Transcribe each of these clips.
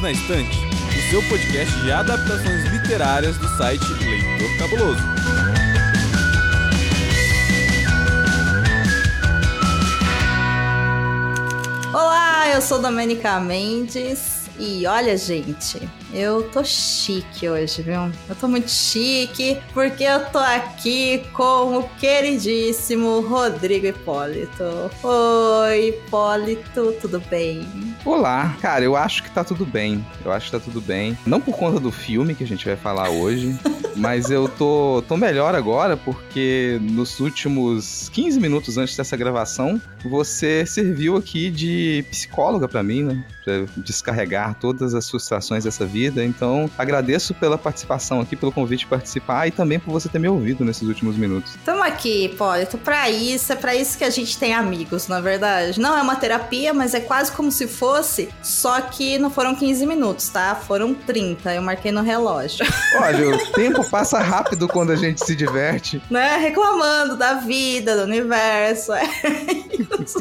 Perdidos na Estante, o seu podcast de adaptações literárias do site Leitor Cabuloso. Olá, eu sou Domenica Mendes e olha, gente, eu tô chique hoje, viu? Eu tô muito chique porque eu tô aqui com o queridíssimo Rodrigo Hipólito. Oi, Hipólito, tudo bem? Olá, cara, eu acho que tá tudo bem. Eu acho que tá tudo bem. Não por conta do filme que a gente vai falar hoje, mas eu tô, tô melhor agora porque nos últimos 15 minutos antes dessa gravação, você serviu aqui de psicóloga para mim, né? Pra descarregar todas as frustrações dessa vida. Então, agradeço pela participação aqui, pelo convite de participar e também por você ter me ouvido nesses últimos minutos. Tamo aqui, Hipólito, pra isso, é pra isso que a gente tem amigos, na verdade. Não é uma terapia, mas é quase como se fosse, só que não foram 15 minutos, tá? Foram 30, eu marquei no relógio. Olha, o tempo passa rápido quando a gente se diverte. Né? Reclamando da vida, do universo. É isso.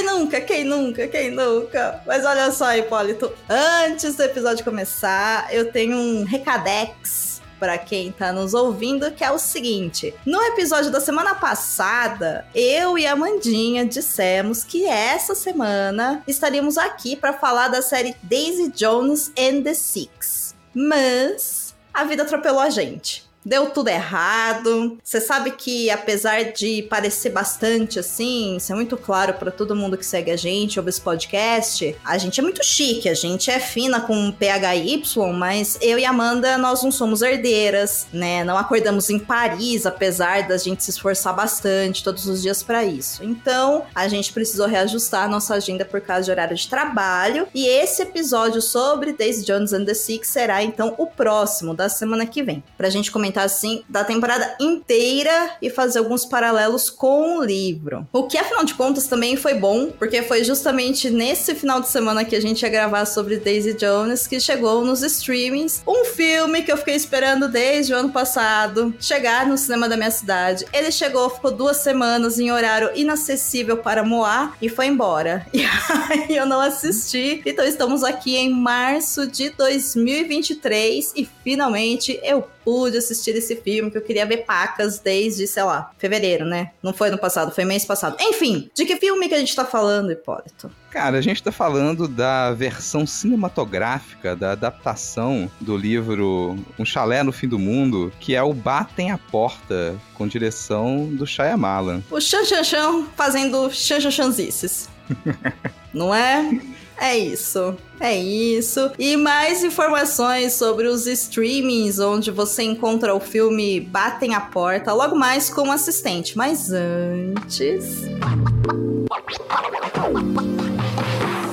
Quem nunca? Quem nunca? Quem nunca? Mas olha só, Hipólito, antes do episódio começar, eu tenho um recadex para quem tá nos ouvindo, que é o seguinte: no episódio da semana passada, eu e a Mandinha dissemos que essa semana estaríamos aqui para falar da série Daisy Jones and the Six. Mas a vida atropelou a gente deu tudo errado. Você sabe que apesar de parecer bastante assim, isso é muito claro para todo mundo que segue a gente, ouve esse podcast, a gente é muito chique, a gente é fina com PHY, mas eu e Amanda nós não somos herdeiras, né? Não acordamos em Paris, apesar da gente se esforçar bastante todos os dias para isso. Então, a gente precisou reajustar nossa agenda por causa de horário de trabalho, e esse episódio sobre Daisy Jones and the Six será então o próximo da semana que vem, pra gente comentar comentar assim da temporada inteira e fazer alguns paralelos com o livro. O que afinal de contas também foi bom, porque foi justamente nesse final de semana que a gente ia gravar sobre Daisy Jones que chegou nos streamings um filme que eu fiquei esperando desde o ano passado chegar no cinema da minha cidade. Ele chegou, ficou duas semanas em horário inacessível para Moá e foi embora. E aí eu não assisti. Então estamos aqui em março de 2023 e finalmente eu pude assistir esse filme, que eu queria ver pacas desde, sei lá, fevereiro, né? Não foi no passado, foi mês passado. Enfim, de que filme que a gente tá falando, Hipólito? Cara, a gente tá falando da versão cinematográfica, da adaptação do livro Um Chalé no Fim do Mundo, que é o Batem a Porta, com direção do Shyamalan. O Chan Chan Chan fazendo Chan Chan Chanzices. Não é? É isso. É isso. E mais informações sobre os streamings onde você encontra o filme Batem a Porta, logo mais com o assistente. Mas antes.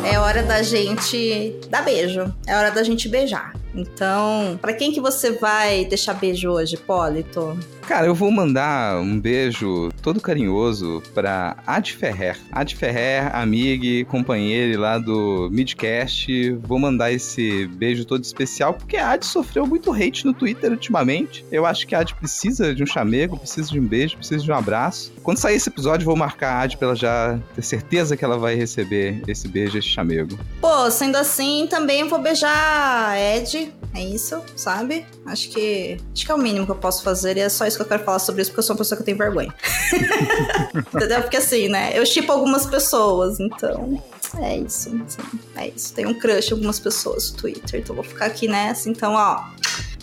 É hora da gente dar beijo. É hora da gente beijar. Então, para quem que você vai deixar beijo hoje, Polito? Cara, eu vou mandar um beijo todo carinhoso pra Ad Ferrer. Ad Ferrer, amiga companheira lá do Midcast. Vou mandar esse beijo todo especial, porque a Ad sofreu muito hate no Twitter ultimamente. Eu acho que a Ad precisa de um chamego, precisa de um beijo, precisa de um abraço. Quando sair esse episódio, vou marcar a Ad pra ela já ter certeza que ela vai receber esse beijo, esse chamego. Pô, sendo assim, também vou beijar a Ed. É isso, sabe? Acho que. Acho que é o mínimo que eu posso fazer e é só isso que eu quero falar sobre isso, porque eu sou uma pessoa que tem vergonha. Entendeu? Porque assim, né? Eu chipo algumas pessoas, então. É isso. Assim, é isso. Tem um crush em algumas pessoas no Twitter, então vou ficar aqui nessa. Então, ó.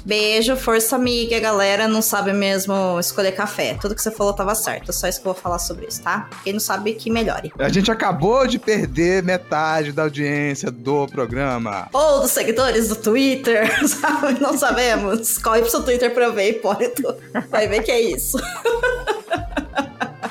Beijo, força amiga, galera. Não sabe mesmo escolher café. Tudo que você falou tava certo. Só isso que eu vou falar sobre isso, tá? Quem não sabe, que melhore. A gente acabou de perder metade da audiência do programa. Ou dos seguidores do Twitter, sabe? Não sabemos. Corre pro seu Twitter pra ver, Hipólito. Vai ver que é isso.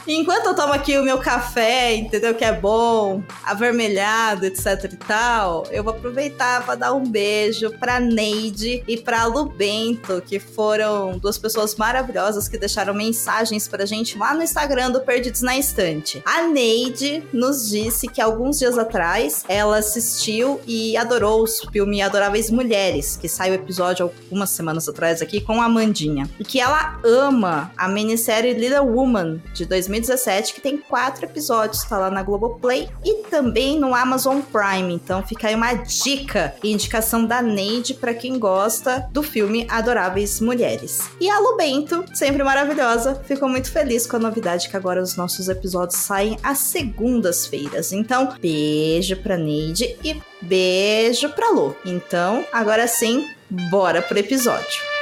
Enquanto eu tomo aqui o meu café, entendeu? Que é bom, avermelhado, etc e tal, eu vou aproveitar para dar um beijo pra Neide e pra Lu Bento, que foram duas pessoas maravilhosas que deixaram mensagens pra gente lá no Instagram do Perdidos na Estante. A Neide nos disse que alguns dias atrás ela assistiu e adorou o filme Adoráveis Mulheres, que saiu o episódio algumas semanas atrás aqui com a Amandinha. E que ela ama a minissérie Little Woman de 2000 2017, que tem quatro episódios, tá lá na Globoplay e também no Amazon Prime. Então fica aí uma dica e indicação da Neide para quem gosta do filme Adoráveis Mulheres. E a Lu Bento, sempre maravilhosa, ficou muito feliz com a novidade que agora os nossos episódios saem às segundas-feiras. Então, beijo pra Neide e beijo pra Lu. Então, agora sim, bora pro episódio.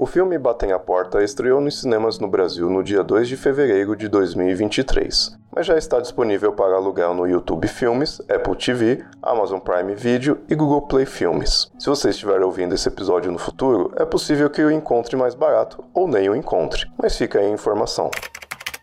O filme Batem a Porta estreou nos cinemas no Brasil no dia 2 de fevereiro de 2023, mas já está disponível para aluguel no YouTube Filmes, Apple TV, Amazon Prime Video e Google Play Filmes. Se você estiver ouvindo esse episódio no futuro, é possível que o encontre mais barato ou nem o encontre, mas fica aí a informação.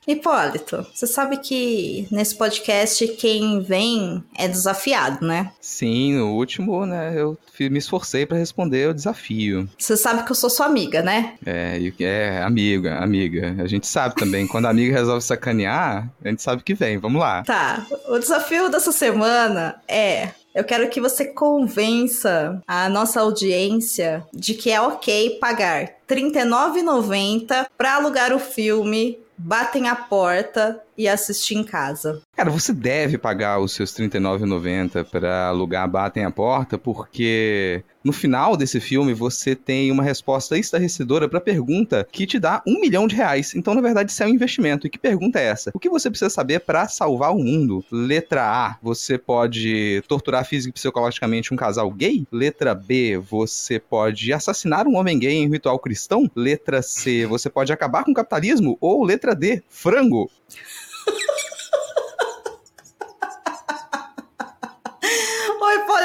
Hipólito, você sabe que nesse podcast quem vem é desafiado, né? Sim, no último, né, eu me esforcei para responder o desafio. Você sabe que eu sou sua amiga, né? É, é, amiga, amiga. A gente sabe também, quando a amiga resolve sacanear, a gente sabe que vem, vamos lá. Tá, o desafio dessa semana é eu quero que você convença a nossa audiência de que é ok pagar R$ 39,90 para alugar o filme batem a porta e assistir em casa. Cara, você deve pagar os seus R$39,90 para alugar Batem a Porta, porque no final desse filme você tem uma resposta estarrecedora para a pergunta que te dá um milhão de reais. Então, na verdade, isso é um investimento. E que pergunta é essa? O que você precisa saber para salvar o mundo? Letra A, você pode torturar física e psicologicamente um casal gay? Letra B, você pode assassinar um homem gay em ritual cristão? Letra C, você pode acabar com o capitalismo? Ou letra D, frango?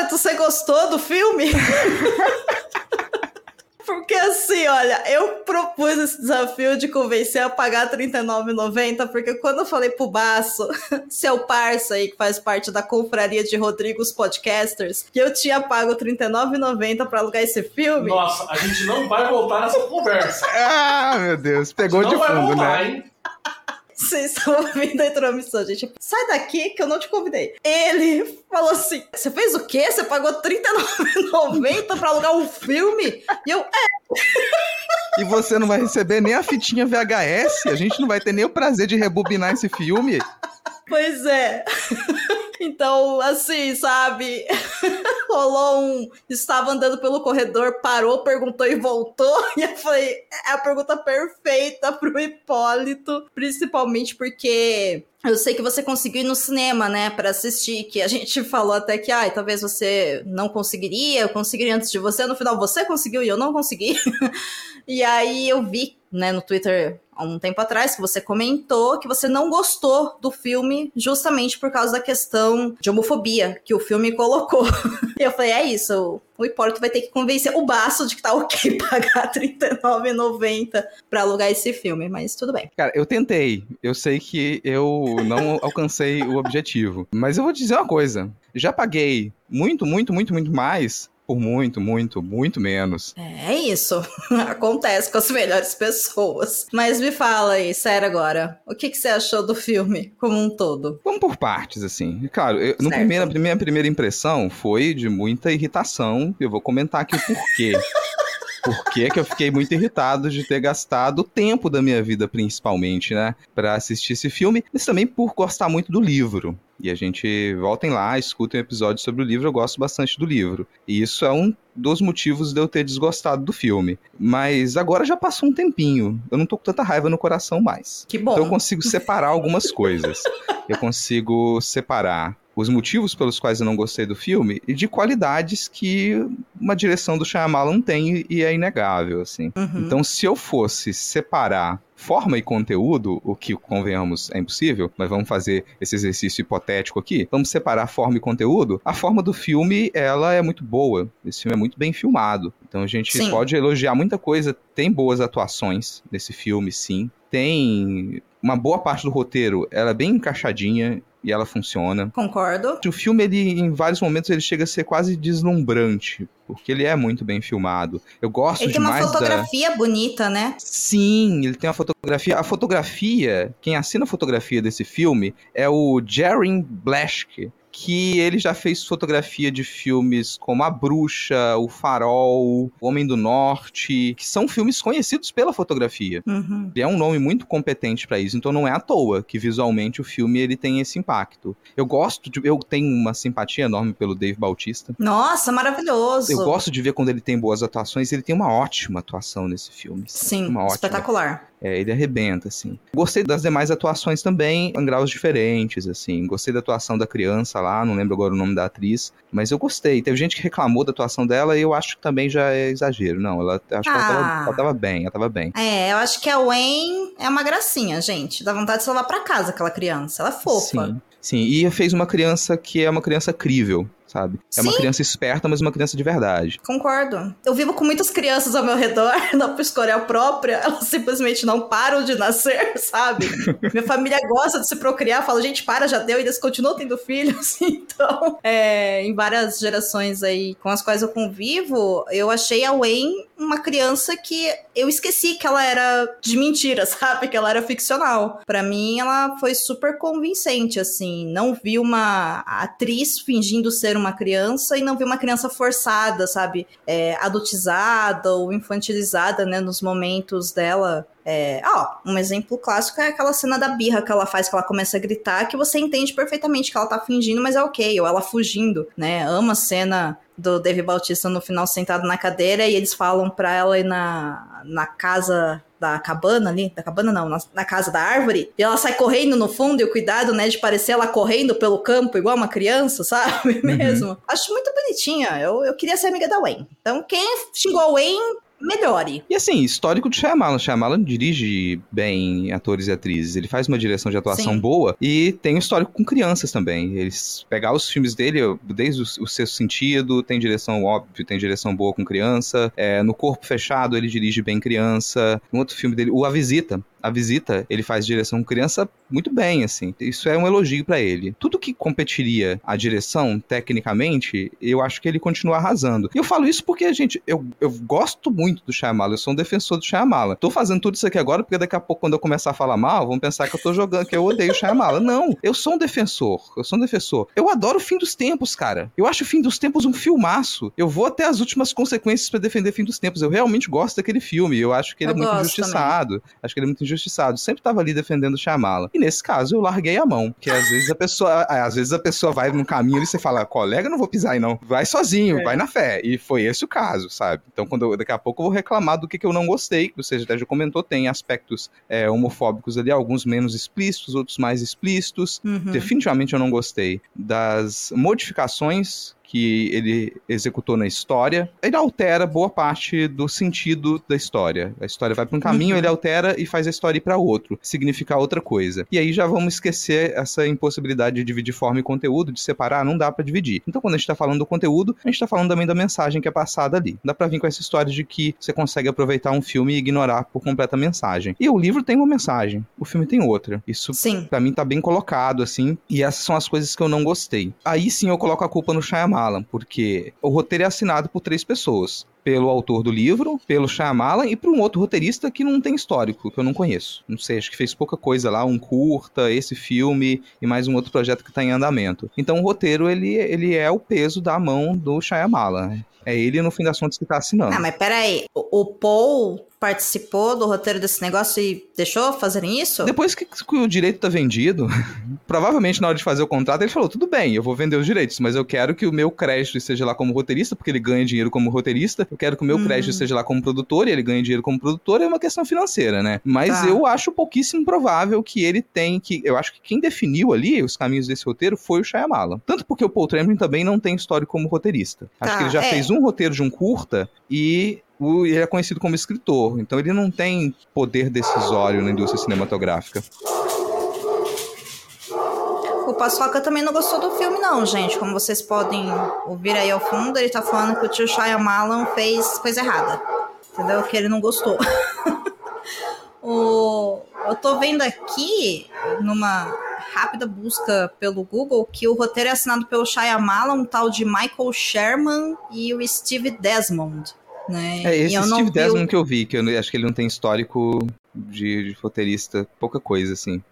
Hipólito, você gostou do filme? Porque assim, olha, eu propus esse desafio de convencer a pagar R$39,90, porque quando eu falei pro Baço, seu parça aí, que faz parte da confraria de Rodrigos Podcasters, que eu tinha pago R$39,90 pra alugar esse filme. Nossa, a gente não vai voltar nessa conversa. ah, meu Deus, pegou de fundo, voltar, né? Hein? Vocês estão ouvindo a intromissão, gente. Sai daqui que eu não te convidei. Ele falou assim: Você fez o quê? Você pagou R$39,90 pra alugar um filme? E eu, é. E você não vai receber nem a fitinha VHS? A gente não vai ter nem o prazer de rebobinar esse filme? Pois é. Então, assim, sabe? Rolou um. Estava andando pelo corredor, parou, perguntou e voltou. E eu falei: é a pergunta perfeita pro Hipólito, principalmente porque eu sei que você conseguiu ir no cinema, né, para assistir, que a gente falou até que, ai, talvez você não conseguiria, eu conseguiria antes de você, no final você conseguiu e eu não consegui. e aí eu vi, né, no Twitter há um tempo atrás que você comentou que você não gostou do filme justamente por causa da questão de homofobia que o filme colocou. e eu falei, é isso, o Hipólito vai ter que convencer o Baço de que tá ok pagar R$39,90 pra alugar esse filme, mas tudo bem. Cara, eu tentei. Eu sei que eu não alcancei o objetivo. Mas eu vou te dizer uma coisa. Já paguei muito, muito, muito, muito mais por muito, muito, muito menos. É isso. Acontece com as melhores pessoas. Mas me fala aí, sério agora. O que, que você achou do filme como um todo? Vamos por partes, assim. Claro, eu, no primeira, minha primeira impressão foi de muita irritação. Eu vou comentar aqui o porquê. Por que, que eu fiquei muito irritado de ter gastado o tempo da minha vida, principalmente, né, para assistir esse filme, mas também por gostar muito do livro. E a gente voltem lá, escutem um episódio sobre o livro, eu gosto bastante do livro. E isso é um dos motivos de eu ter desgostado do filme. Mas agora já passou um tempinho. Eu não tô com tanta raiva no coração mais. Que bom. Então eu consigo separar algumas coisas. Eu consigo separar os motivos pelos quais eu não gostei do filme e de qualidades que uma direção do Shyamalan tem e é inegável, assim. Uhum. Então, se eu fosse separar forma e conteúdo, o que convenhamos é impossível, mas vamos fazer esse exercício hipotético aqui. Vamos separar forma e conteúdo. A forma do filme, ela é muito boa. Esse filme é muito bem filmado. Então a gente sim. pode elogiar muita coisa. Tem boas atuações nesse filme, sim. Tem uma boa parte do roteiro, ela é bem encaixadinha e ela funciona. Concordo. O filme, ele, em vários momentos, ele chega a ser quase deslumbrante, porque ele é muito bem filmado. Eu gosto ele demais Ele tem uma fotografia da... bonita, né? Sim, ele tem uma fotografia. A fotografia, quem assina a fotografia desse filme é o Jarin Blaschke, que ele já fez fotografia de filmes como A Bruxa, O Farol, O Homem do Norte, que são filmes conhecidos pela fotografia. Uhum. Ele é um nome muito competente para isso, então não é à toa que visualmente o filme ele tem esse impacto. Eu gosto de, eu tenho uma simpatia enorme pelo Dave Bautista. Nossa, maravilhoso. Eu gosto de ver quando ele tem boas atuações, ele tem uma ótima atuação nesse filme. Sim, uma ótima. espetacular. É, ele arrebenta, assim. Gostei das demais atuações também, em graus diferentes, assim. Gostei da atuação da criança lá, não lembro agora o nome da atriz, mas eu gostei. Teve gente que reclamou da atuação dela e eu acho que também já é exagero. Não, ela acho que ela, tava, Ah. ela tava bem, ela tava bem. É, eu acho que a Wayne é uma gracinha, gente. Dá vontade de levar pra casa aquela criança. Ela é fofa. Sim, sim. E fez uma criança que é uma criança crível, sabe? É uma Sim. criança esperta, mas uma criança de verdade. Concordo. Eu vivo com muitas crianças ao meu redor, não por escolha própria, elas simplesmente não param de nascer, sabe? Minha família gosta de se procriar, fala, gente, para, já deu, e eles continuam tendo filhos. Então, é, em várias gerações aí com as quais eu convivo, eu achei a Wayne uma criança que eu esqueci que ela era de mentira, sabe? Que ela era ficcional. Pra mim, ela foi super convincente, assim. Não vi uma atriz fingindo ser uma criança e não vi uma criança forçada, sabe? É, adultizada ou infantilizada, né? Nos momentos dela. É, ó, um exemplo clássico é aquela cena da birra que ela faz, que ela começa a gritar, que você entende perfeitamente que ela tá fingindo, mas é ok, ou ela fugindo, né? Ama a cena do Dave Bautista no final sentado na cadeira e eles falam pra ela ir na, na casa da cabana ali, da cabana não, na, na casa da árvore, e ela sai correndo no fundo e o cuidado, né, de parecer ela correndo pelo campo igual uma criança, sabe? Mesmo. Acho muito bonitinha. Eu, eu queria ser amiga da Wayne. Então, quem xingou a Wayne, melhore. E assim, histórico de Shyamalan. Shyamalan dirige bem atores e atrizes. Ele faz uma direção de atuação Sim. boa e tem um histórico com crianças também. Eles pegar os filmes dele, desde o, o Sexto Sentido, tem direção óbvio, tem direção boa com criança. É, no Corpo Fechado, ele dirige bem criança. No outro filme dele, o A Visita, a visita, ele faz direção criança muito bem, assim. Isso é um elogio pra ele. Tudo que competiria a direção, tecnicamente, eu acho que ele continua arrasando. E eu falo isso porque, gente, eu, eu gosto muito do Shyamalan, eu sou um defensor do Shyamalan. Tô fazendo tudo isso aqui agora porque daqui a pouco, quando eu começar a falar mal, vão pensar que eu tô jogando, que eu odeio o Shyamalan. Não, eu sou um defensor, eu sou um defensor. Eu adoro o Fim dos Tempos, cara. Eu acho o Fim dos Tempos um filmaço. Eu vou até as últimas consequências pra defender Fim dos Tempos. Eu realmente gosto daquele filme. Eu acho que ele Eu é muito injustiçado. Acho que ele é muito injustiçado. Sempre tava ali defendendo o Shyamalan. E nesse caso, eu larguei a mão. Porque às vezes a pessoa, às vezes a pessoa vai num caminho e você fala, colega, não vou pisar aí não. Vai sozinho, É. vai na fé. E foi esse o caso, sabe? Então, quando eu- daqui a pouco eu vou reclamar do que, que eu não gostei. Você até já comentou, tem aspectos é, homofóbicos ali, alguns menos explícitos, outros mais explícitos. Uhum. Definitivamente eu não gostei das modificações que ele executou na história. Ele altera boa parte do sentido da história. A história vai para um caminho, Uhum. ele altera e faz a história ir para outro, significar outra coisa. E aí já vamos esquecer essa impossibilidade de dividir forma e conteúdo, de separar, não dá para dividir. Então quando a gente tá falando do conteúdo, a gente tá falando também da mensagem que é passada ali. Dá para vir com essa história de que você consegue aproveitar um filme e ignorar por completo a mensagem. E o livro tem uma mensagem, o filme tem outra. Isso. Pra mim tá bem colocado, assim. E essas são as coisas que eu não gostei. Aí sim eu coloco a culpa no Shyamalan, porque o roteiro é assinado por três pessoas. Pelo autor do livro, pelo Shyamalan e por um outro roteirista que não tem histórico, que eu não conheço. Não sei, acho que fez pouca coisa lá, um curta, esse filme e mais um outro projeto que tá em andamento. Então o roteiro, ele, ele é o peso da mão do Shyamalan. É ele, no fim das contas, que tá assinando. Ah, mas peraí, o, o Paul participou do roteiro desse negócio e deixou fazerem isso? Depois que, que o direito tá vendido, provavelmente na hora de fazer o contrato ele falou: tudo bem, eu vou vender os direitos, mas eu quero que o meu crédito esteja lá como roteirista, porque ele ganha dinheiro como roteirista. Eu quero que o meu Uhum. crédito esteja lá como produtor e ele ganha dinheiro como produtor. É uma questão financeira, né? Mas Tá. eu acho pouquíssimo provável que ele tem que. Eu acho que quem definiu ali os caminhos desse roteiro foi o Shyamalan. Tanto porque o Paul Tremblay também não tem história como roteirista. Acho Tá, que ele já é. fez um roteiro de um curta e o- ele é conhecido como escritor, então ele não tem poder decisório na indústria cinematográfica. O Paçoca também não gostou do filme, não, gente. Como vocês podem ouvir aí ao fundo, ele tá falando que o tio Shyamalan fez coisa errada. Entendeu? Que ele não gostou. o... Eu tô vendo aqui, numa rápida busca pelo Google, que o roteiro é assinado pelo Shyamalan, um tal de Michael Sherman e o Steve Desmond. Né? É esse Steve vi o- Desmond que eu vi, que eu acho que ele não tem histórico de, de roteirista, pouca coisa, assim.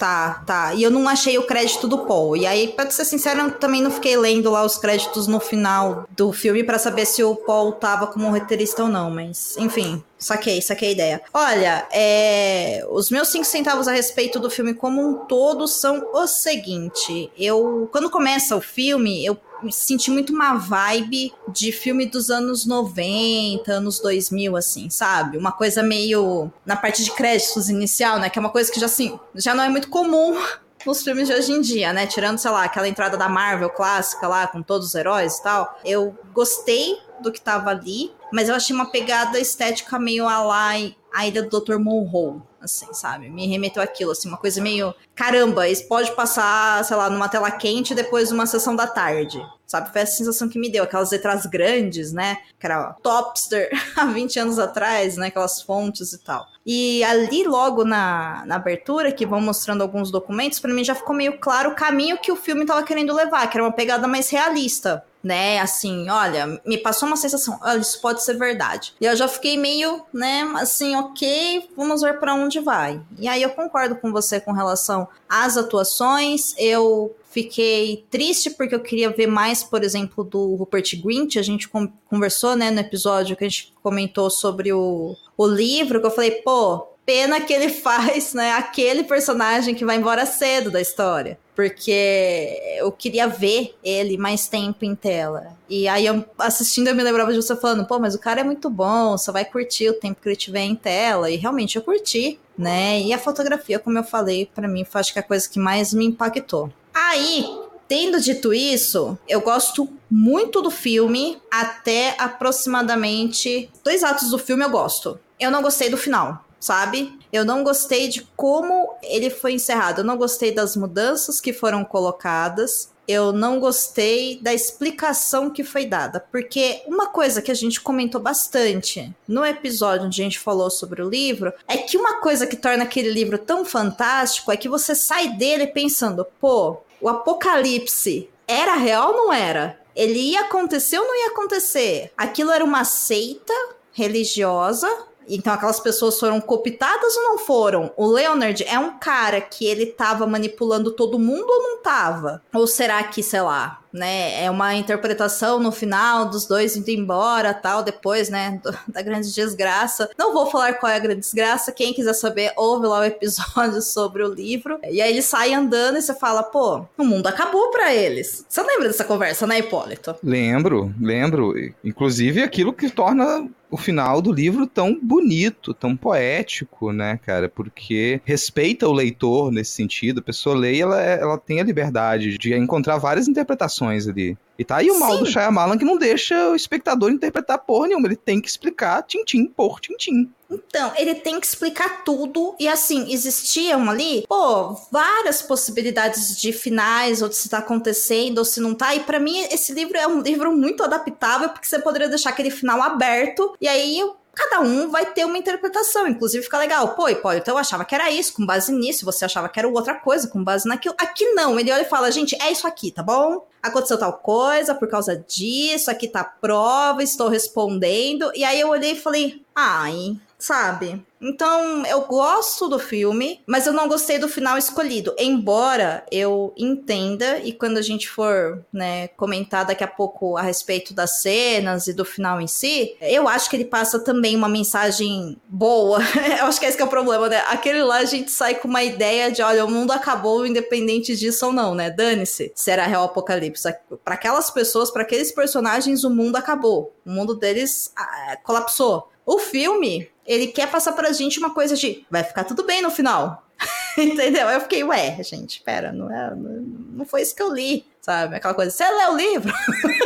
Tá, tá. E eu não achei o crédito do Paul. E aí, pra ser sincero, eu também não fiquei lendo lá os créditos no final do filme para saber se o Paul tava como roteirista ou não, mas enfim. Saquei, saquei a ideia. Olha, é... os meus cinco centavos a respeito do filme como um todo são o seguinte. Eu, quando começa o filme, eu senti muito uma vibe de filme dos anos 90, anos 2000, assim, sabe? Uma coisa meio na parte de créditos inicial, né? Que é uma coisa que já, assim, já não é muito comum nos filmes de hoje em dia, né? Tirando, sei lá, aquela entrada da Marvel clássica lá, com todos os heróis e tal. Eu gostei do que tava ali, mas eu achei uma pegada estética meio a lá a ilha do Dr. Monroe, assim, sabe? Me remeteu aquilo, assim, uma coisa meio. Caramba, isso pode passar, sei lá, numa tela quente depois de uma sessão da tarde. Sabe? Foi essa sensação que me deu. Aquelas letras grandes, né? Que era Topster há 20 anos atrás, né? Aquelas fontes e tal. E ali, logo na, na abertura, que vão mostrando alguns documentos, para mim já ficou meio claro o caminho que o filme tava querendo levar, que era uma pegada mais realista né? Assim, olha, me passou uma sensação, olha, isso pode ser verdade. E eu já fiquei meio, né, assim, ok, vamos ver para onde vai. E aí eu concordo com você com relação às atuações. Eu fiquei triste porque eu queria ver mais, por exemplo, do Rupert Grint. A gente conversou, né, no episódio que a gente comentou sobre o, o livro, que eu falei, pô, pena que ele faz, né, aquele personagem que vai embora cedo da história porque eu queria ver ele mais tempo em tela. E aí, eu, assistindo, eu me lembrava de você falando, pô, mas o cara é muito bom, você vai curtir o tempo que ele tiver em tela. E realmente eu curti, né? E a fotografia, como eu falei, para mim foi acho que a coisa que mais me impactou. Aí, tendo dito isso, eu gosto muito do filme, até aproximadamente dois atos do filme eu gosto. Eu não gostei do final sabe? Eu não gostei de como ele foi encerrado. Eu não gostei das mudanças que foram colocadas. Eu não gostei da explicação que foi dada. Porque uma coisa que a gente comentou bastante no episódio onde a gente falou sobre o livro é que uma coisa que torna aquele livro tão fantástico é que você sai dele pensando, pô, o apocalipse era real ou não era? Ele ia acontecer ou não ia acontecer? Aquilo era uma seita religiosa então aquelas pessoas foram cooptadas ou não foram? O Leonard é um cara que ele tava manipulando todo mundo ou não tava? Ou será que, sei lá, né? É uma interpretação no final dos dois indo embora, tal, depois, né, do, da grande desgraça. Não vou falar qual é a grande desgraça, quem quiser saber, ouve lá o episódio sobre o livro. E aí ele sai andando e você fala, pô, o mundo acabou para eles. Você lembra dessa conversa, né, Hipólito? Lembro, lembro. Inclusive aquilo que torna o final do livro tão bonito, tão poético, né, cara? Porque respeita o leitor nesse sentido. A pessoa lê e ela, ela tem a liberdade de encontrar várias interpretações ali. E tá aí o mal Sim. do Shyamalan que não deixa o espectador interpretar porra nenhuma. Ele tem que explicar tintim por tintim. Então, ele tem que explicar tudo. E assim, existiam ali, pô, várias possibilidades de finais, ou de se tá acontecendo, ou se não tá. E para mim, esse livro é um livro muito adaptável, porque você poderia deixar aquele final aberto. E aí cada um vai ter uma interpretação. Inclusive fica legal. Pô, pô, então eu achava que era isso, com base nisso. Você achava que era outra coisa, com base naquilo. Aqui não. Ele olha e fala, gente, é isso aqui, tá bom? Aconteceu tal coisa por causa disso, aqui tá a prova, estou respondendo. E aí eu olhei e falei, ai, sabe? Então, eu gosto do filme, mas eu não gostei do final escolhido. Embora eu entenda, e quando a gente for né, comentar daqui a pouco a respeito das cenas e do final em si, eu acho que ele passa também uma mensagem boa. eu acho que esse que é o problema, né? Aquele lá a gente sai com uma ideia de, olha, o mundo acabou independente disso ou não, né? Dane-se se era real apocalipse. Para aquelas pessoas, para aqueles personagens, o mundo acabou. O mundo deles ah, colapsou. O filme, ele quer passar pra gente uma coisa de vai ficar tudo bem no final. Entendeu? Eu fiquei, ué, gente, pera, não, é, não, não foi isso que eu li, sabe? Aquela coisa, você lê o livro?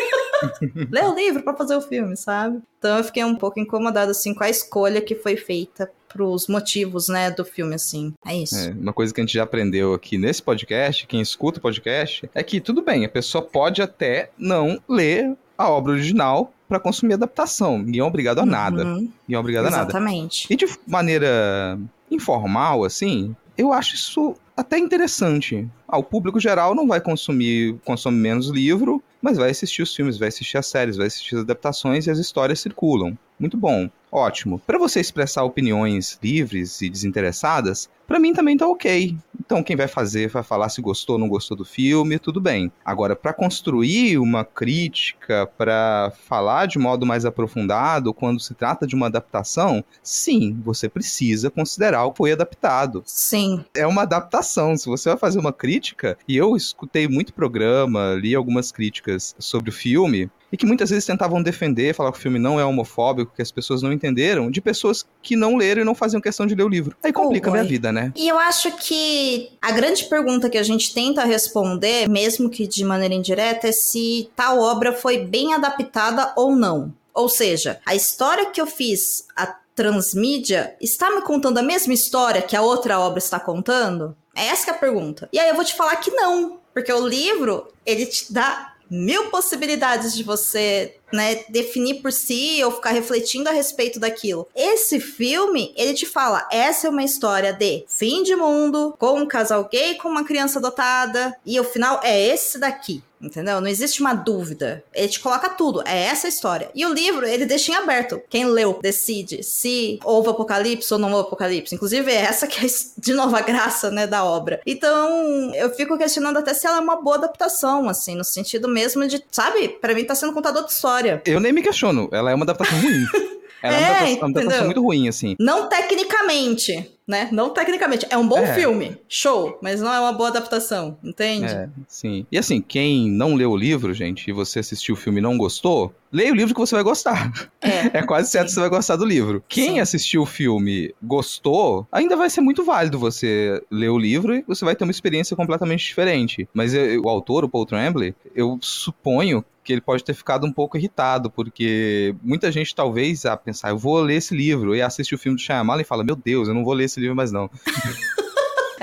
lê o livro para fazer o filme, sabe? Então eu fiquei um pouco incomodada, assim, com a escolha que foi feita pros motivos, né, do filme, assim. É isso. É, uma coisa que a gente já aprendeu aqui nesse podcast, quem escuta o podcast, é que tudo bem, a pessoa pode até não ler a obra original para consumir adaptação. Ninguém é obrigado a nada. Uhum. Ninguém é obrigado Exatamente. a nada. Exatamente. E de maneira informal, assim, eu acho isso até interessante. Ah, o público geral não vai consumir, consome menos livro, mas vai assistir os filmes, vai assistir as séries, vai assistir as adaptações e as histórias circulam. Muito bom, ótimo. Para você expressar opiniões livres e desinteressadas, para mim também tá ok. Então quem vai fazer vai falar se gostou ou não gostou do filme, tudo bem. Agora, para construir uma crítica, para falar de modo mais aprofundado quando se trata de uma adaptação, sim, você precisa considerar o que foi adaptado. Sim. É uma adaptação. Se você vai fazer uma crítica, e eu escutei muito programa, li algumas críticas sobre o filme, e que muitas vezes tentavam defender, falar que o filme não é homofóbico, que as pessoas não entenderam, de pessoas que não leram e não faziam questão de ler o livro. Aí complica Oh, a minha vida, né? E eu acho que a grande pergunta que a gente tenta responder, mesmo que de maneira indireta, é se tal obra foi bem adaptada ou não. Ou seja, a história que eu fiz, a transmídia, está me contando a mesma história que a outra obra está contando? É essa é a pergunta. E aí eu vou te falar que não, porque o livro, ele te dá mil possibilidades de você, né, definir por si ou ficar refletindo a respeito daquilo. Esse filme, ele te fala, essa é uma história de fim de mundo, com um casal gay com uma criança adotada, e o final é esse daqui. Entendeu? Não existe uma dúvida. Ele te coloca tudo. É essa a história. E o livro, ele deixa em aberto. Quem leu decide se houve apocalipse ou não houve apocalipse. Inclusive, é essa que é, de novo, a graça, né, da obra. Então, eu fico questionando até se ela é uma boa adaptação, assim, no sentido mesmo de, sabe? Pra mim tá sendo contador de história. Eu nem me questiono, ela é uma adaptação ruim. Ela é, É, uma adaptação, uma adaptação muito ruim, assim. Não tecnicamente, né? Não tecnicamente. É um bom É. filme. Show. Mas não é uma boa adaptação. Entende? É, sim. E assim, quem não leu o livro, gente, e você assistiu o filme e não gostou, leia o livro que você vai gostar. É. É quase certo que Sim. você vai gostar do livro. Quem Sim. assistiu o filme gostou, ainda vai ser muito válido você ler o livro e você vai ter uma experiência completamente diferente. Mas eu- o autor, o Paul Tremblay, eu suponho que ele pode ter ficado um pouco irritado, porque muita gente talvez a pensar, eu vou ler esse livro, e assiste o filme do Shyamalan e fala, meu Deus, eu não vou ler esse livro mais não.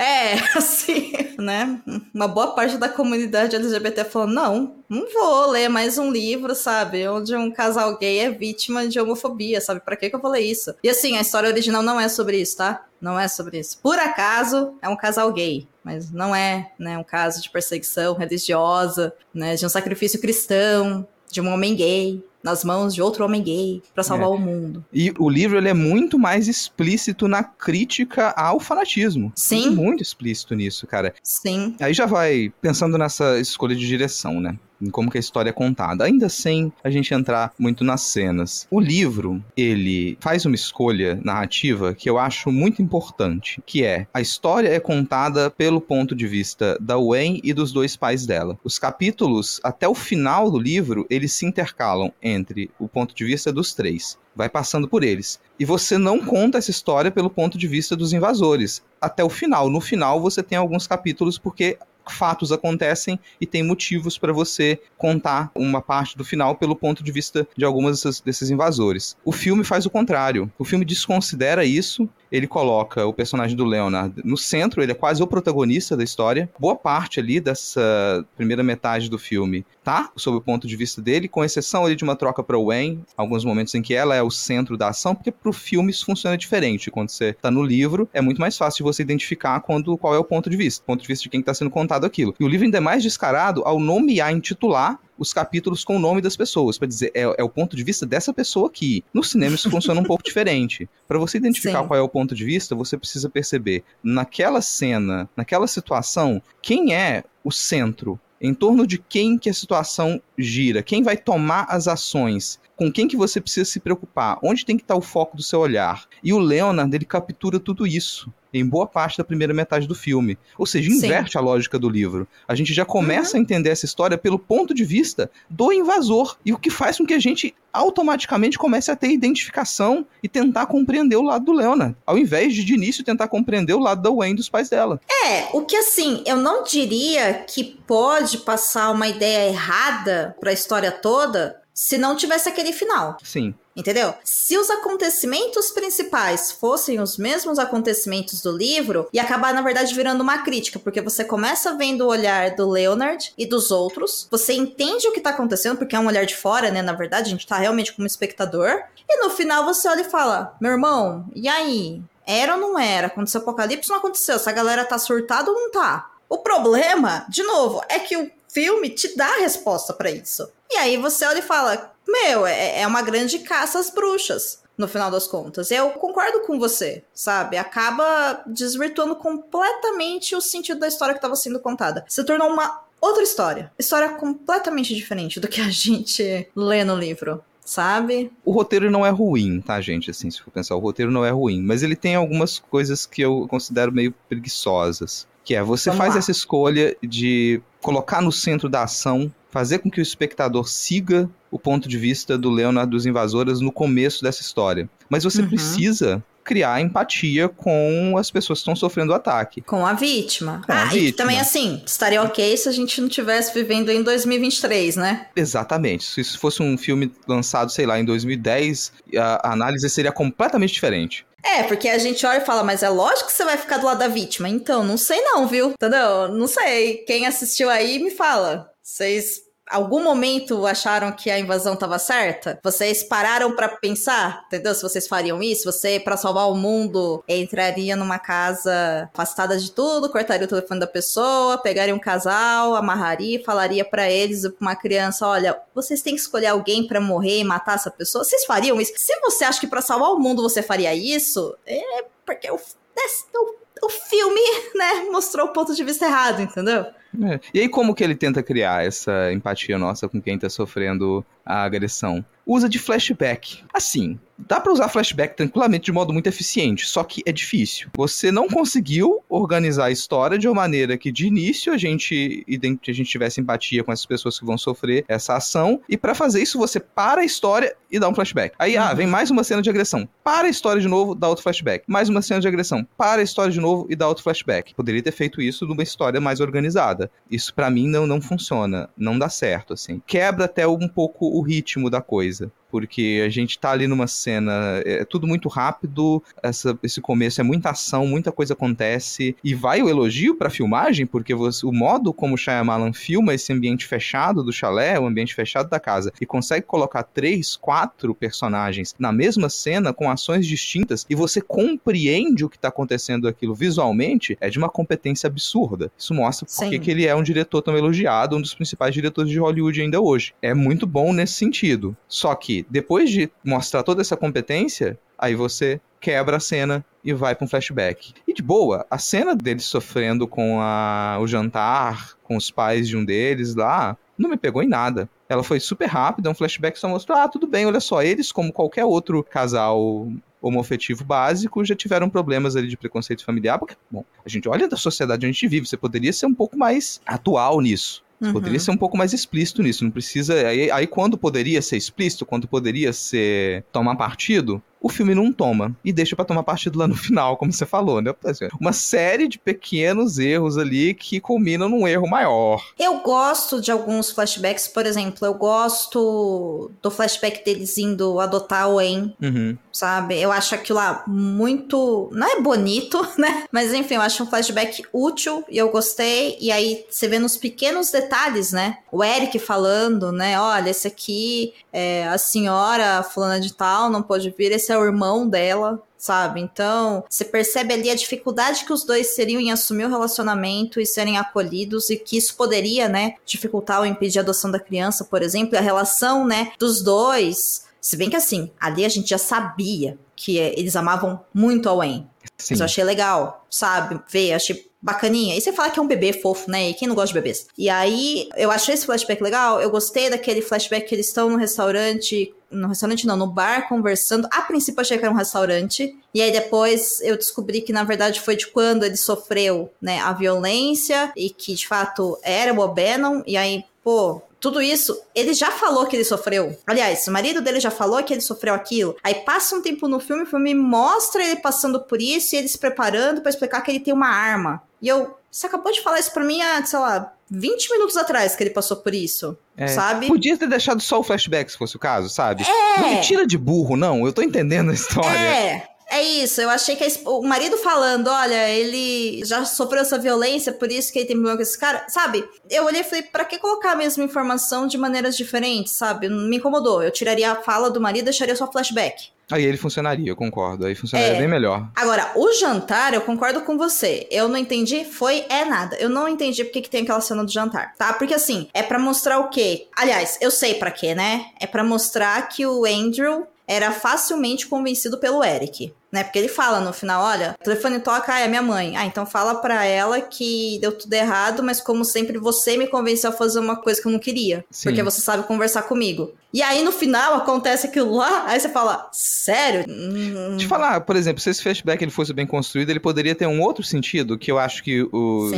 É, assim, né? Uma boa parte da comunidade LGBT falou: não, não vou ler mais um livro, sabe? Onde um casal gay é vítima de homofobia, sabe? Pra que, que eu ler isso? E assim, a história original não é sobre isso, tá? Não é sobre isso. Por acaso, é um casal gay. Mas não é, né, um caso de perseguição religiosa, né, de um sacrifício cristão, de um homem gay nas mãos de outro homem gay pra salvar o mundo. E o livro ele é muito mais explícito na crítica ao fanatismo. Sim. Ele é muito explícito nisso, cara. Sim, Aí já vai pensando nessa escolha de direção, né? Em como que a história é contada. Ainda sem a gente entrar muito nas cenas. O livro, ele faz uma escolha narrativa que eu acho muito importante, que é a história é contada pelo ponto de vista da Wayne e dos dois pais dela. Os capítulos, até o final do livro, eles se intercalam entre o ponto de vista dos três. Vai passando por eles. E você não conta essa história pelo ponto de vista dos invasores. Até o final. No final, você tem alguns capítulos porque fatos acontecem e tem motivos para você contar uma parte do final pelo ponto de vista de algumas dessas, desses invasores. O filme faz o contrário. O filme desconsidera isso. Ele coloca o personagem do Leonard no centro, ele é quase o protagonista da história. Boa parte ali dessa primeira metade do filme tá sob o ponto de vista dele, com exceção ali de uma troca para Wayne, alguns momentos em que ela é o centro da ação, porque pro filme isso funciona diferente. Quando você tá no livro, é muito mais fácil de você identificar quando qual é o ponto de vista, ponto de vista de quem está sendo contado aquilo. E o livro ainda é mais descarado ao nomear, intitular os capítulos com o nome das pessoas, para dizer, é, é o ponto de vista dessa pessoa aqui. No cinema isso funciona um pouco diferente. Para você identificar Sim. qual é o ponto de vista, você precisa perceber naquela cena, naquela situação, quem é o centro, em torno de quem que a situação gira, quem vai tomar as ações, com quem que você precisa se preocupar, onde tem que estar o foco do seu olhar. E o Leonard, ele captura tudo isso em boa parte da primeira metade do filme. Ou seja, Sim. inverte a lógica do livro. A gente já começa a entender essa história pelo ponto de vista do invasor, e o que faz com que a gente automaticamente comece a ter identificação e tentar compreender o lado do Leonard, ao invés de de início tentar compreender o lado da Wayne dos pais dela. É, o que assim, eu não diria que pode passar uma ideia errada pra história toda se não tivesse aquele final. Sim. Entendeu? Se os acontecimentos principais fossem os mesmos acontecimentos do livro, ia acabar, na verdade, virando uma crítica, porque você começa vendo o olhar do Leonard e dos outros, você entende o que tá acontecendo, porque é um olhar de fora, né? Na verdade, a gente tá realmente como espectador, e no final você olha e fala: Meu irmão, e aí? Era ou não era? Aconteceu apocalipse ou não aconteceu? Essa galera tá surtada ou não tá? O problema, de novo, é que o filme te dá a resposta pra isso. E aí você olha e fala: Meu, é, é uma grande caça às bruxas. no final das contas. Eu concordo com você, sabe? Acaba desvirtuando completamente o sentido da história que estava sendo contada. Se tornou uma outra história. História completamente diferente do que a gente lê no livro sabe? O roteiro não é ruim, tá, gente? Assim, se for pensar, o roteiro não é ruim, mas ele tem algumas coisas que eu considero meio preguiçosas. Que é, você Vamos faz lá. essa escolha de colocar no centro da ação, fazer com que o espectador siga o ponto de vista do Leonard dos Invasoras no começo dessa história. Mas você Uhum. precisa criar empatia com as pessoas que estão sofrendo o ataque. Com a vítima. Com a ah, e vítima. também assim, estaria ok se a gente não tivesse vivendo em 2023, né? Exatamente. Se isso fosse um filme lançado, sei lá, em 2010, a a análise seria completamente diferente. É, porque a gente olha e fala, mas é lógico que você vai ficar do lado da vítima. Então, não sei não, viu? Entendeu? Não sei. Quem assistiu aí, me fala. Vocês, algum momento, acharam que a invasão tava certa? Vocês pararam pra pensar? Entendeu? Se vocês fariam isso, você, pra salvar o mundo, entraria numa casa afastada de tudo, cortaria o telefone da pessoa, pegaria um casal, amarraria e falaria pra eles, pra uma criança, olha, vocês têm que escolher alguém pra morrer e matar essa pessoa? Vocês fariam isso? Se você acha que pra salvar o mundo você faria isso, é porque o, o, o filme, né, mostrou o ponto de vista errado, entendeu? É. E aí, como que ele tenta criar essa empatia nossa com quem tá sofrendo a agressão? Usa de flashback. Assim, dá pra usar flashback tranquilamente de modo muito eficiente, só que é difícil. Você não conseguiu organizar a história de uma maneira que de início a gente, a gente tivesse empatia com essas pessoas que vão sofrer essa ação, e pra fazer isso você para a história e dá um flashback. Aí, ah, vem mais uma cena de agressão. Para a história de novo, dá outro flashback. Mais uma cena de agressão. Para a história de novo e dá outro flashback. Poderia ter feito isso numa história mais organizada. Isso pra mim não, não funciona, não dá certo, assim. Quebra até um pouco o ritmo da coisa. Porque a gente tá ali numa cena, é tudo muito rápido, essa- esse começo é muita ação, muita coisa acontece, e vai o elogio pra filmagem, porque você- o modo como o Shyamalan filma esse ambiente fechado do chalé, o ambiente fechado da casa, e consegue colocar três, quatro personagens na mesma cena, com ações distintas, e você compreende o que tá acontecendo aquilo visualmente, é de uma competência absurda. Isso mostra porque que ele é um diretor tão elogiado, um dos principais diretores de Hollywood ainda hoje. É muito bom nesse sentido. Só que, depois de mostrar toda essa competência, aí você quebra a cena e vai para um flashback. E de boa, a cena deles sofrendo com a- o jantar, com os pais de um deles lá, não me pegou em nada. Ela foi super rápida, um flashback só mostrou, ah, tudo bem, olha só, eles, como qualquer outro casal homoafetivo básico, já tiveram problemas ali de preconceito familiar, porque, bom, a gente olha da sociedade onde a gente vive, você poderia ser um pouco mais atual nisso. Uhum. Poderia ser um pouco mais explícito nisso, não precisa. Aí, aí quando poderia ser explícito, quando poderia ser tomar partido, o filme não toma e deixa pra tomar partido lá no final, como você falou, né? Uma série de pequenos erros ali que culminam num erro maior. Eu gosto de alguns flashbacks, por exemplo, eu gosto do flashback deles indo adotar o En, Uhum. sabe? Eu acho aquilo lá muito. Não é bonito, né? Mas enfim, eu acho um flashback útil e eu gostei. E aí você vê nos pequenos detalhes, né? O Eric falando, né? Olha, esse aqui é a senhora fulana de tal, não pode vir, esse é o irmão dela. Sabe? Então, você percebe ali a dificuldade que os dois teriam em assumir o relacionamento e serem acolhidos, e que isso poderia, né, dificultar ou impedir a adoção da criança, por exemplo, e a relação, né, dos dois. Se bem que assim, ali a gente já sabia que eh, eles amavam muito a Wayne. Sim. Mas eu achei legal, sabe? Ver, achei bacaninha. E você fala que é um bebê fofo, né? E quem não gosta de bebês? E aí, eu achei esse flashback legal. Eu gostei daquele flashback que eles estão no restaurante. No restaurante não, no bar conversando. A princípio eu achei que era um restaurante. E aí depois eu descobri que na verdade foi de quando ele sofreu, né, a violência. E que de fato era o O'Bannon. E aí, pô, tudo isso, ele já falou que ele sofreu. Aliás, o marido dele já falou que ele sofreu aquilo. Aí passa um tempo no filme, o filme mostra ele passando por isso e ele se preparando pra explicar que ele tem uma arma. E eu, você acabou de falar isso pra mim há, sei lá, 20 minutos atrás que ele passou por isso. É, sabe? Podia ter deixado só o flashback, se fosse o caso, sabe? Não me tira de burro, não. Eu tô entendendo a história. É. É isso, eu achei que a o marido falando, olha, ele já sofreu essa violência, por isso que ele tem problema com esse cara, sabe? Eu olhei e falei, pra que colocar a mesma informação de maneiras diferentes, sabe? Me incomodou. Eu tiraria a fala do marido e deixaria só flashback. Aí ele funcionaria, eu concordo. Aí funcionaria É. bem melhor. Agora, o jantar, eu concordo com você. Eu não entendi, foi é nada. Eu não entendi porque que tem aquela cena do jantar, tá? Porque assim, é pra mostrar o quê? Aliás, eu sei pra quê, né? É pra mostrar que o Andrew era facilmente convencido pelo Eric né? Porque ele fala no final, olha, o telefone toca, ah, é minha mãe. Ah, então fala pra ela que deu tudo errado, mas como sempre você me convenceu a fazer uma coisa que eu não queria. Sim. Porque você sabe conversar comigo. E aí no final acontece aquilo lá, aí você fala, sério? Hum... Te falar, por exemplo, se esse flashback ele fosse bem construído, ele poderia ter um outro sentido que eu acho que o,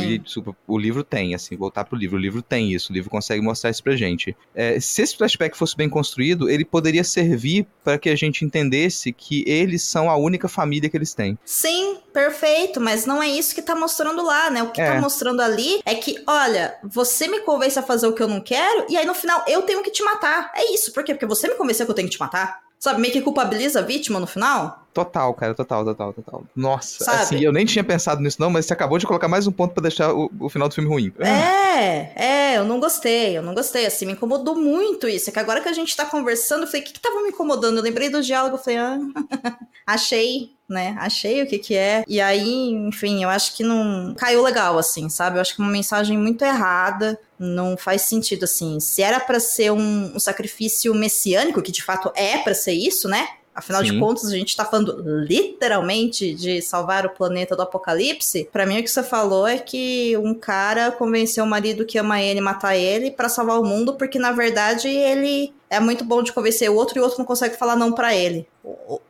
o livro tem, assim, voltar pro livro. O livro tem isso, o livro consegue mostrar isso pra gente. É, se esse flashback fosse bem construído, ele poderia servir para que a gente entendesse que eles são a única única família que eles têm. Sim, perfeito, mas não é isso que tá mostrando lá, né? O que tá é. tá mostrando ali é que, olha, você me convence a fazer o que eu não quero, e aí no final eu tenho que te matar. É isso, por quê? Porque você me convenceu que eu tenho que te matar. Sabe, meio que culpabiliza a vítima no final? Total, cara, total, total, total. Nossa, Sabe? assim, eu nem tinha pensado nisso não, mas você acabou de colocar mais um ponto para deixar o, o, final do filme ruim. É, é, eu não gostei, eu não gostei, assim, me incomodou muito isso. É que agora que a gente tá conversando, eu falei, o que que tava me incomodando? Eu lembrei do diálogo, eu falei, ah, achei, né, achei o que que é. E aí, enfim, eu acho que não caiu legal, assim, sabe? Eu acho que uma mensagem muito errada, não faz sentido, assim. Se era para ser um, um sacrifício messiânico, que de fato é para ser isso, né? Afinal Sim. de contas, a gente tá falando literalmente de salvar o planeta do apocalipse. Para mim, o que você falou é que um cara convenceu o marido que ama ele matar ele para salvar o mundo, porque na verdade ele é muito bom de convencer o outro e o outro não consegue falar não para ele.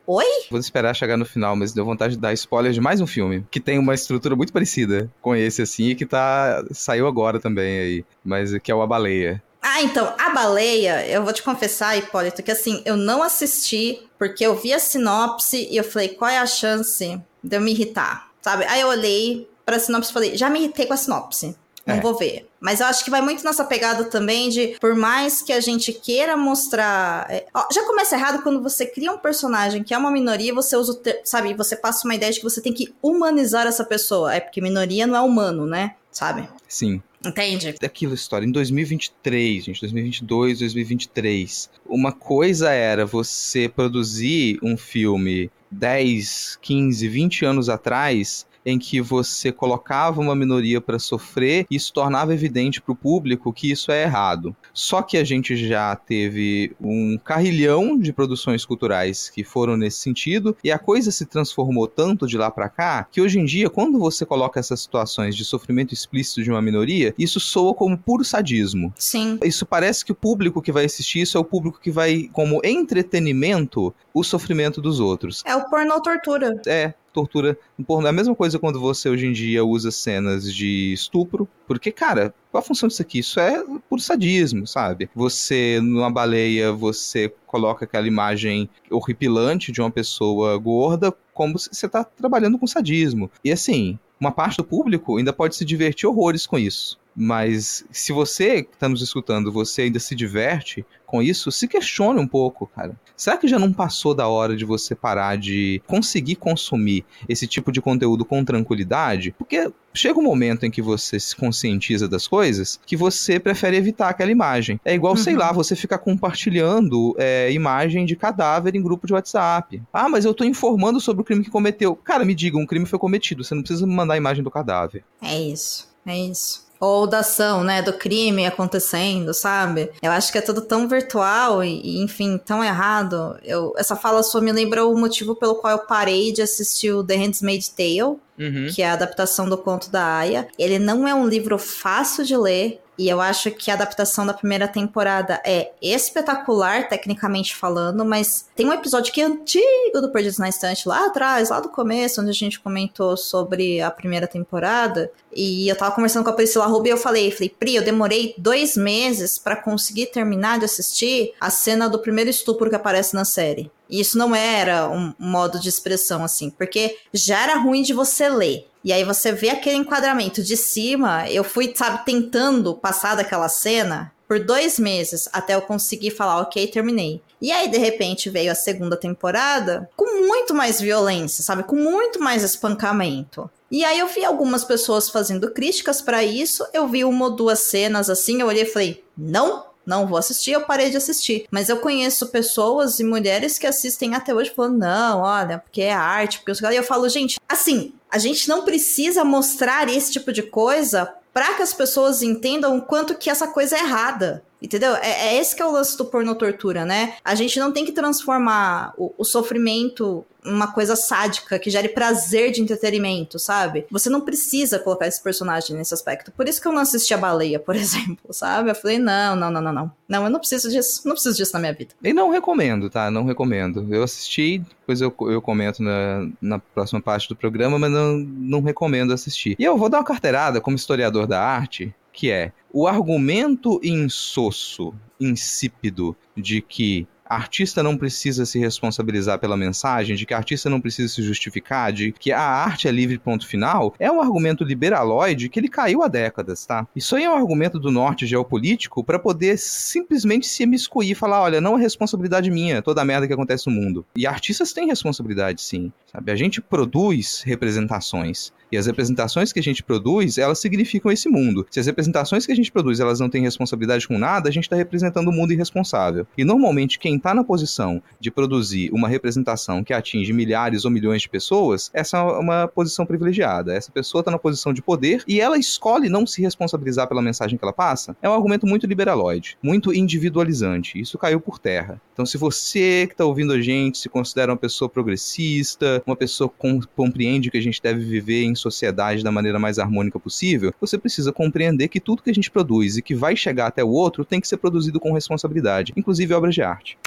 Oi? Vou esperar chegar no final, mas deu vontade de dar spoiler de mais um filme que tem uma estrutura muito parecida com esse assim e que tá saiu agora também aí, mas que é o A Baleia. Ah, então, A Baleia, eu vou te confessar, Hipólito, que assim, eu não assisti porque eu vi a sinopse e eu falei, qual é a chance de eu me irritar, sabe? Aí eu olhei pra sinopse e falei, já me irritei com a sinopse. Não é. vou ver. Mas eu acho que vai muito nessa pegada também de, por mais que a gente queira mostrar. É, ó, já começa errado quando você cria um personagem que é uma minoria, você usa, sabe, você passa uma ideia de que você tem que humanizar essa pessoa. É porque minoria não é humano, né? Sabe? Sim. Entende? Aquilo, história. Em 2023, gente, 2022, 2023. Uma coisa era você produzir um filme 10, 15, 20 anos atrás em que você colocava uma minoria para sofrer e isso tornava evidente para o público que isso é errado. Só que a gente já teve um carrilhão de produções culturais que foram nesse sentido e a coisa se transformou tanto de lá para cá que hoje em dia, quando você coloca essas situações de sofrimento explícito de uma minoria, isso soa como puro sadismo. Sim. Isso parece que o público que vai assistir isso é o público que vai, como entretenimento, o sofrimento dos outros. É o pornô tortura. É, tortura pornô. É a mesma coisa quando você hoje em dia usa cenas de estupro, porque, cara, qual a função disso aqui? Isso é por sadismo, sabe? Você, numa baleia, você coloca aquela imagem horripilante de uma pessoa gorda como se você tá trabalhando com sadismo. E assim, uma parte do público ainda pode se divertir horrores com isso. Mas se você que está nos escutando, você ainda se diverte com isso, se questione um pouco, cara. Será que já não passou da hora de você parar de conseguir consumir esse tipo de conteúdo com tranquilidade? Porque chega um momento em que você se conscientiza das coisas que você prefere evitar aquela imagem. É igual, uhum. sei lá, você ficar compartilhando é, imagem de cadáver em grupo de WhatsApp. Ah, mas eu tô informando sobre o crime que cometeu. Cara, me diga, um crime foi cometido, você não precisa me mandar a imagem do cadáver. É isso, é isso ou da ação, né, do crime acontecendo, sabe? Eu acho que é tudo tão virtual e, enfim, tão errado. Eu, essa fala sua me lembra o motivo pelo qual eu parei de assistir o The Handmaid's Tale, uhum. que é a adaptação do conto da Aya. Ele não é um livro fácil de ler, e eu acho que a adaptação da primeira temporada é espetacular, tecnicamente falando, mas tem um episódio que é antigo do Perdidos na Estante, lá atrás, lá do começo, onde a gente comentou sobre a primeira temporada. E eu tava conversando com a Priscila Ruby e eu falei, falei, Pri, eu demorei dois meses para conseguir terminar de assistir a cena do primeiro estupro que aparece na série. E isso não era um modo de expressão, assim, porque já era ruim de você ler. E aí você vê aquele enquadramento de cima. Eu fui, sabe, tentando passar daquela cena por dois meses até eu conseguir falar, ok, terminei. E aí, de repente, veio a segunda temporada com muito mais violência, sabe? Com muito mais espancamento. E aí eu vi algumas pessoas fazendo críticas para isso. Eu vi uma ou duas cenas assim, eu olhei e falei: não, não vou assistir, eu parei de assistir. Mas eu conheço pessoas e mulheres que assistem até hoje falando, não, olha, porque é arte, porque. E eu falo, gente, assim, a gente não precisa mostrar esse tipo de coisa para que as pessoas entendam o quanto que essa coisa é errada. Entendeu? É, é, esse que é o lance do porno tortura, né? A gente não tem que transformar o, o sofrimento uma coisa sádica que gere prazer de entretenimento, sabe? Você não precisa colocar esse personagem nesse aspecto. Por isso que eu não assisti a baleia, por exemplo, sabe? Eu falei, não, não, não, não, não. Não, eu não preciso disso, não preciso disso na minha vida. E não recomendo, tá? Não recomendo. Eu assisti, depois eu, eu comento na, na próxima parte do programa, mas não, não recomendo assistir. E eu vou dar uma carteirada como historiador da arte, que é o argumento insosso, insípido, de que artista não precisa se responsabilizar pela mensagem, de que artista não precisa se justificar, de que a arte é livre ponto final, é um argumento liberaloide que ele caiu há décadas, tá? Isso aí é um argumento do norte geopolítico para poder simplesmente se emiscuir e falar, olha, não é responsabilidade minha toda a merda que acontece no mundo. E artistas têm responsabilidade, sim, sabe? A gente produz representações. E as representações que a gente produz, elas significam esse mundo. Se as representações que a gente produz, elas não têm responsabilidade com nada, a gente está representando o um mundo irresponsável. E normalmente quem está na posição de produzir uma representação que atinge milhares ou milhões de pessoas, essa é uma posição privilegiada. Essa pessoa está na posição de poder e ela escolhe não se responsabilizar pela mensagem que ela passa. É um argumento muito liberaloide, muito individualizante. Isso caiu por terra. Então, se você que está ouvindo a gente se considera uma pessoa progressista, uma pessoa que compreende que a gente deve viver em sociedade da maneira mais harmônica possível, você precisa compreender que tudo que a gente produz e que vai chegar até o outro tem que ser produzido com responsabilidade, inclusive obras de arte.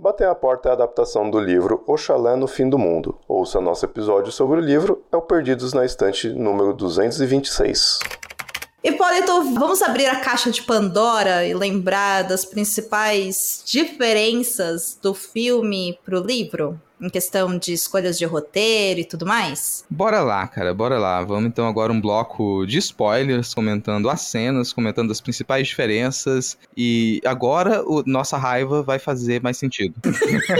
Bater a Porta é a adaptação do livro Oxalá no Fim do Mundo. Ouça nosso episódio sobre o livro, é o Perdidos na Estante número 226. Hipólito, vamos abrir a caixa de Pandora e lembrar das principais diferenças do filme pro livro? Em questão de escolhas de roteiro e tudo mais? Bora lá, cara, bora lá. Vamos então agora um bloco de spoilers, comentando as cenas, comentando as principais diferenças. E agora o, nossa raiva vai fazer mais sentido.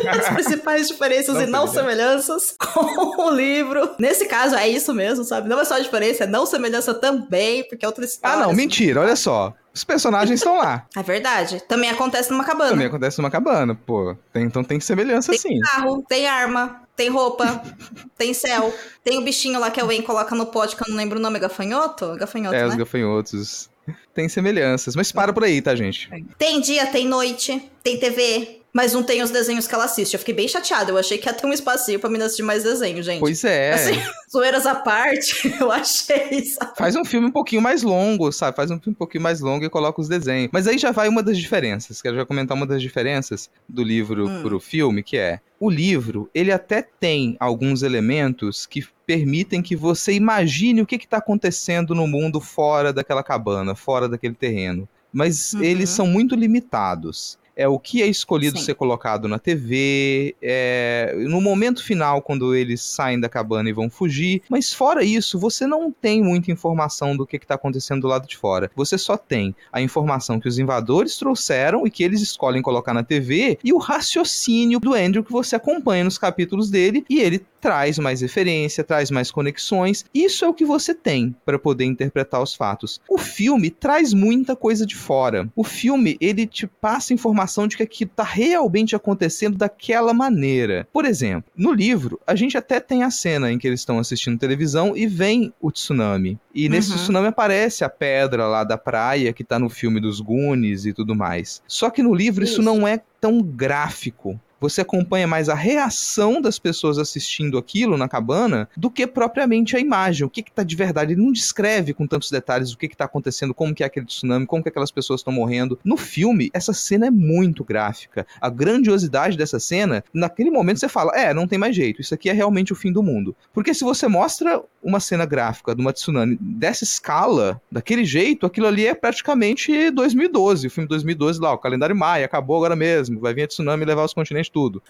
as principais diferenças não e não semelhanças com o livro. Nesse caso, é isso mesmo, sabe? Não é só a diferença, é não semelhança também, porque é outra história. Ah, não, mentira, olha só. Os personagens estão lá. É verdade. Também acontece numa cabana. Também acontece numa cabana, pô. Tem, então tem semelhança tem sim. Tem carro, tem arma, tem roupa, tem céu. Tem o bichinho lá que a Wayne coloca no pote, que eu não lembro o nome, é gafanhoto? Gafanhoto, é, né? os gafanhotos. Tem semelhanças, mas para por aí, tá, gente? Tem dia, tem noite, tem TV, mas não tem os desenhos que ela assiste. Eu fiquei bem chateada. Eu achei que ia ter um espacinho pra mim assistir mais desenho, gente. Pois é. Assim, zoeiras à parte, eu achei, sabe? Faz um filme um pouquinho mais longo, sabe? Faz um filme um pouquinho mais longo e coloca os desenhos. Mas aí já vai uma das diferenças. Quero já comentar uma das diferenças do livro hum. pro filme, que é... O livro, ele até tem alguns elementos que permitem que você imagine o que está acontecendo no mundo fora daquela cabana, fora daquele terreno. Mas uhum. eles são muito limitados é o que é escolhido Sim. ser colocado na TV, é, no momento final, quando eles saem da cabana e vão fugir. Mas fora isso, você não tem muita informação do que está acontecendo do lado de fora. Você só tem a informação que os invadores trouxeram e que eles escolhem colocar na TV e o raciocínio do Andrew que você acompanha nos capítulos dele e ele traz mais referência, traz mais conexões. Isso é o que você tem para poder interpretar os fatos. O filme traz muita coisa de fora. O filme, ele te passa informação de que aquilo está realmente acontecendo daquela maneira. Por exemplo, no livro, a gente até tem a cena em que eles estão assistindo televisão e vem o tsunami. E nesse uhum. tsunami aparece a pedra lá da praia que está no filme dos Goonies e tudo mais. Só que no livro isso, isso não é tão gráfico você acompanha mais a reação das pessoas assistindo aquilo na cabana do que propriamente a imagem. O que está de verdade? Ele não descreve com tantos detalhes o que está acontecendo, como que é aquele tsunami, como que aquelas pessoas estão morrendo. No filme, essa cena é muito gráfica. A grandiosidade dessa cena, naquele momento você fala, é, não tem mais jeito, isso aqui é realmente o fim do mundo. Porque se você mostra uma cena gráfica de uma tsunami dessa escala, daquele jeito, aquilo ali é praticamente 2012, o filme 2012 lá, o calendário maia, acabou agora mesmo, vai vir a tsunami levar os continentes tudo.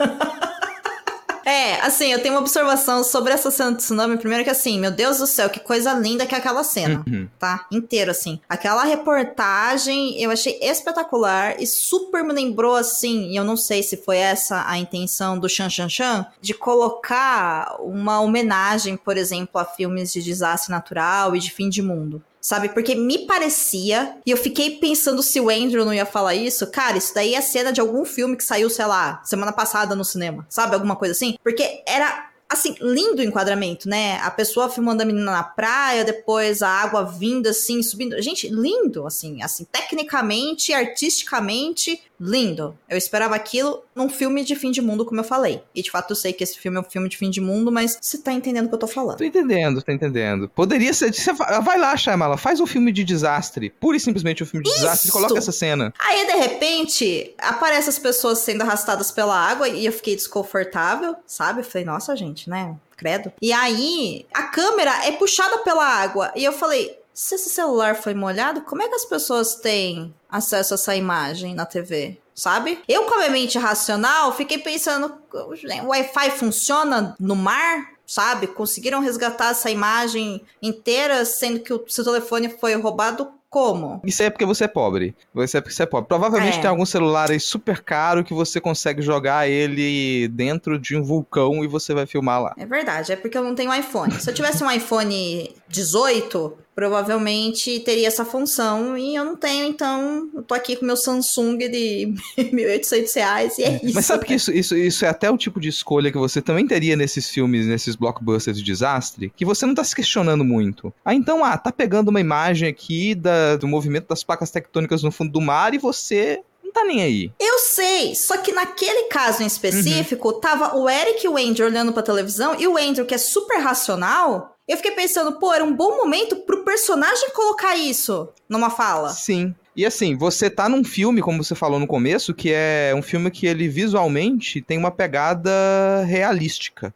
É, assim, eu tenho uma observação sobre essa cena do tsunami. Primeiro que assim, meu Deus do céu, que coisa linda que é aquela cena, uhum. tá? Inteiro, assim. Aquela reportagem eu achei espetacular e super me lembrou, assim, e eu não sei se foi essa a intenção do Chan Chan Chan, de colocar uma homenagem, por exemplo, a filmes de desastre natural e de fim de mundo sabe? Porque me parecia, e eu fiquei pensando se o Andrew não ia falar isso, cara, isso daí é cena de algum filme que saiu, sei lá, semana passada no cinema, sabe? Alguma coisa assim. Porque era assim, lindo o enquadramento, né? A pessoa filmando a menina na praia, depois a água vindo assim, subindo. Gente, lindo, assim, assim, tecnicamente, artisticamente, lindo. Eu esperava aquilo num filme de fim de mundo, como eu falei. E de fato eu sei que esse filme é um filme de fim de mundo, mas você tá entendendo o que eu tô falando. Tô entendendo, tô entendendo. Poderia ser. Você vai lá, Shyamala, faz um filme de desastre. Pura e simplesmente um filme de Isso! desastre e coloca essa cena. Aí, de repente, aparecem as pessoas sendo arrastadas pela água e eu fiquei desconfortável, sabe? Eu falei, nossa, gente, né? Credo. E aí, a câmera é puxada pela água. E eu falei, se esse celular foi molhado, como é que as pessoas têm acesso a essa imagem na TV? Sabe? Eu, com a minha mente racional, fiquei pensando: o Wi-Fi funciona no mar? Sabe? Conseguiram resgatar essa imagem inteira, sendo que o seu telefone foi roubado como? Isso aí é porque você é pobre. Você é porque você é pobre. Provavelmente É. tem algum celular aí super caro que você consegue jogar ele dentro de um vulcão e você vai filmar lá. É verdade, é porque eu não tenho iPhone. Se eu tivesse um iPhone 18, provavelmente teria essa função e eu não tenho, então eu tô aqui com meu Samsung de 1.800 reais e é isso. Mas sabe que isso, isso, isso é até o tipo de escolha que você também teria nesses filmes, nesses blockbusters de desastre, que você não tá se questionando muito. Ah, então, ah, tá pegando uma imagem aqui da, do movimento das placas tectônicas no fundo do mar e você não tá nem aí. Eu sei, só que naquele caso em específico, tava o Eric e o Andrew olhando pra televisão e o Andrew, que é super racional, eu fiquei pensando, pô, era um bom momento pro personagem colocar isso numa fala. Sim. E assim, você tá num filme, como você falou no começo, que é um filme que ele visualmente tem uma pegada realística.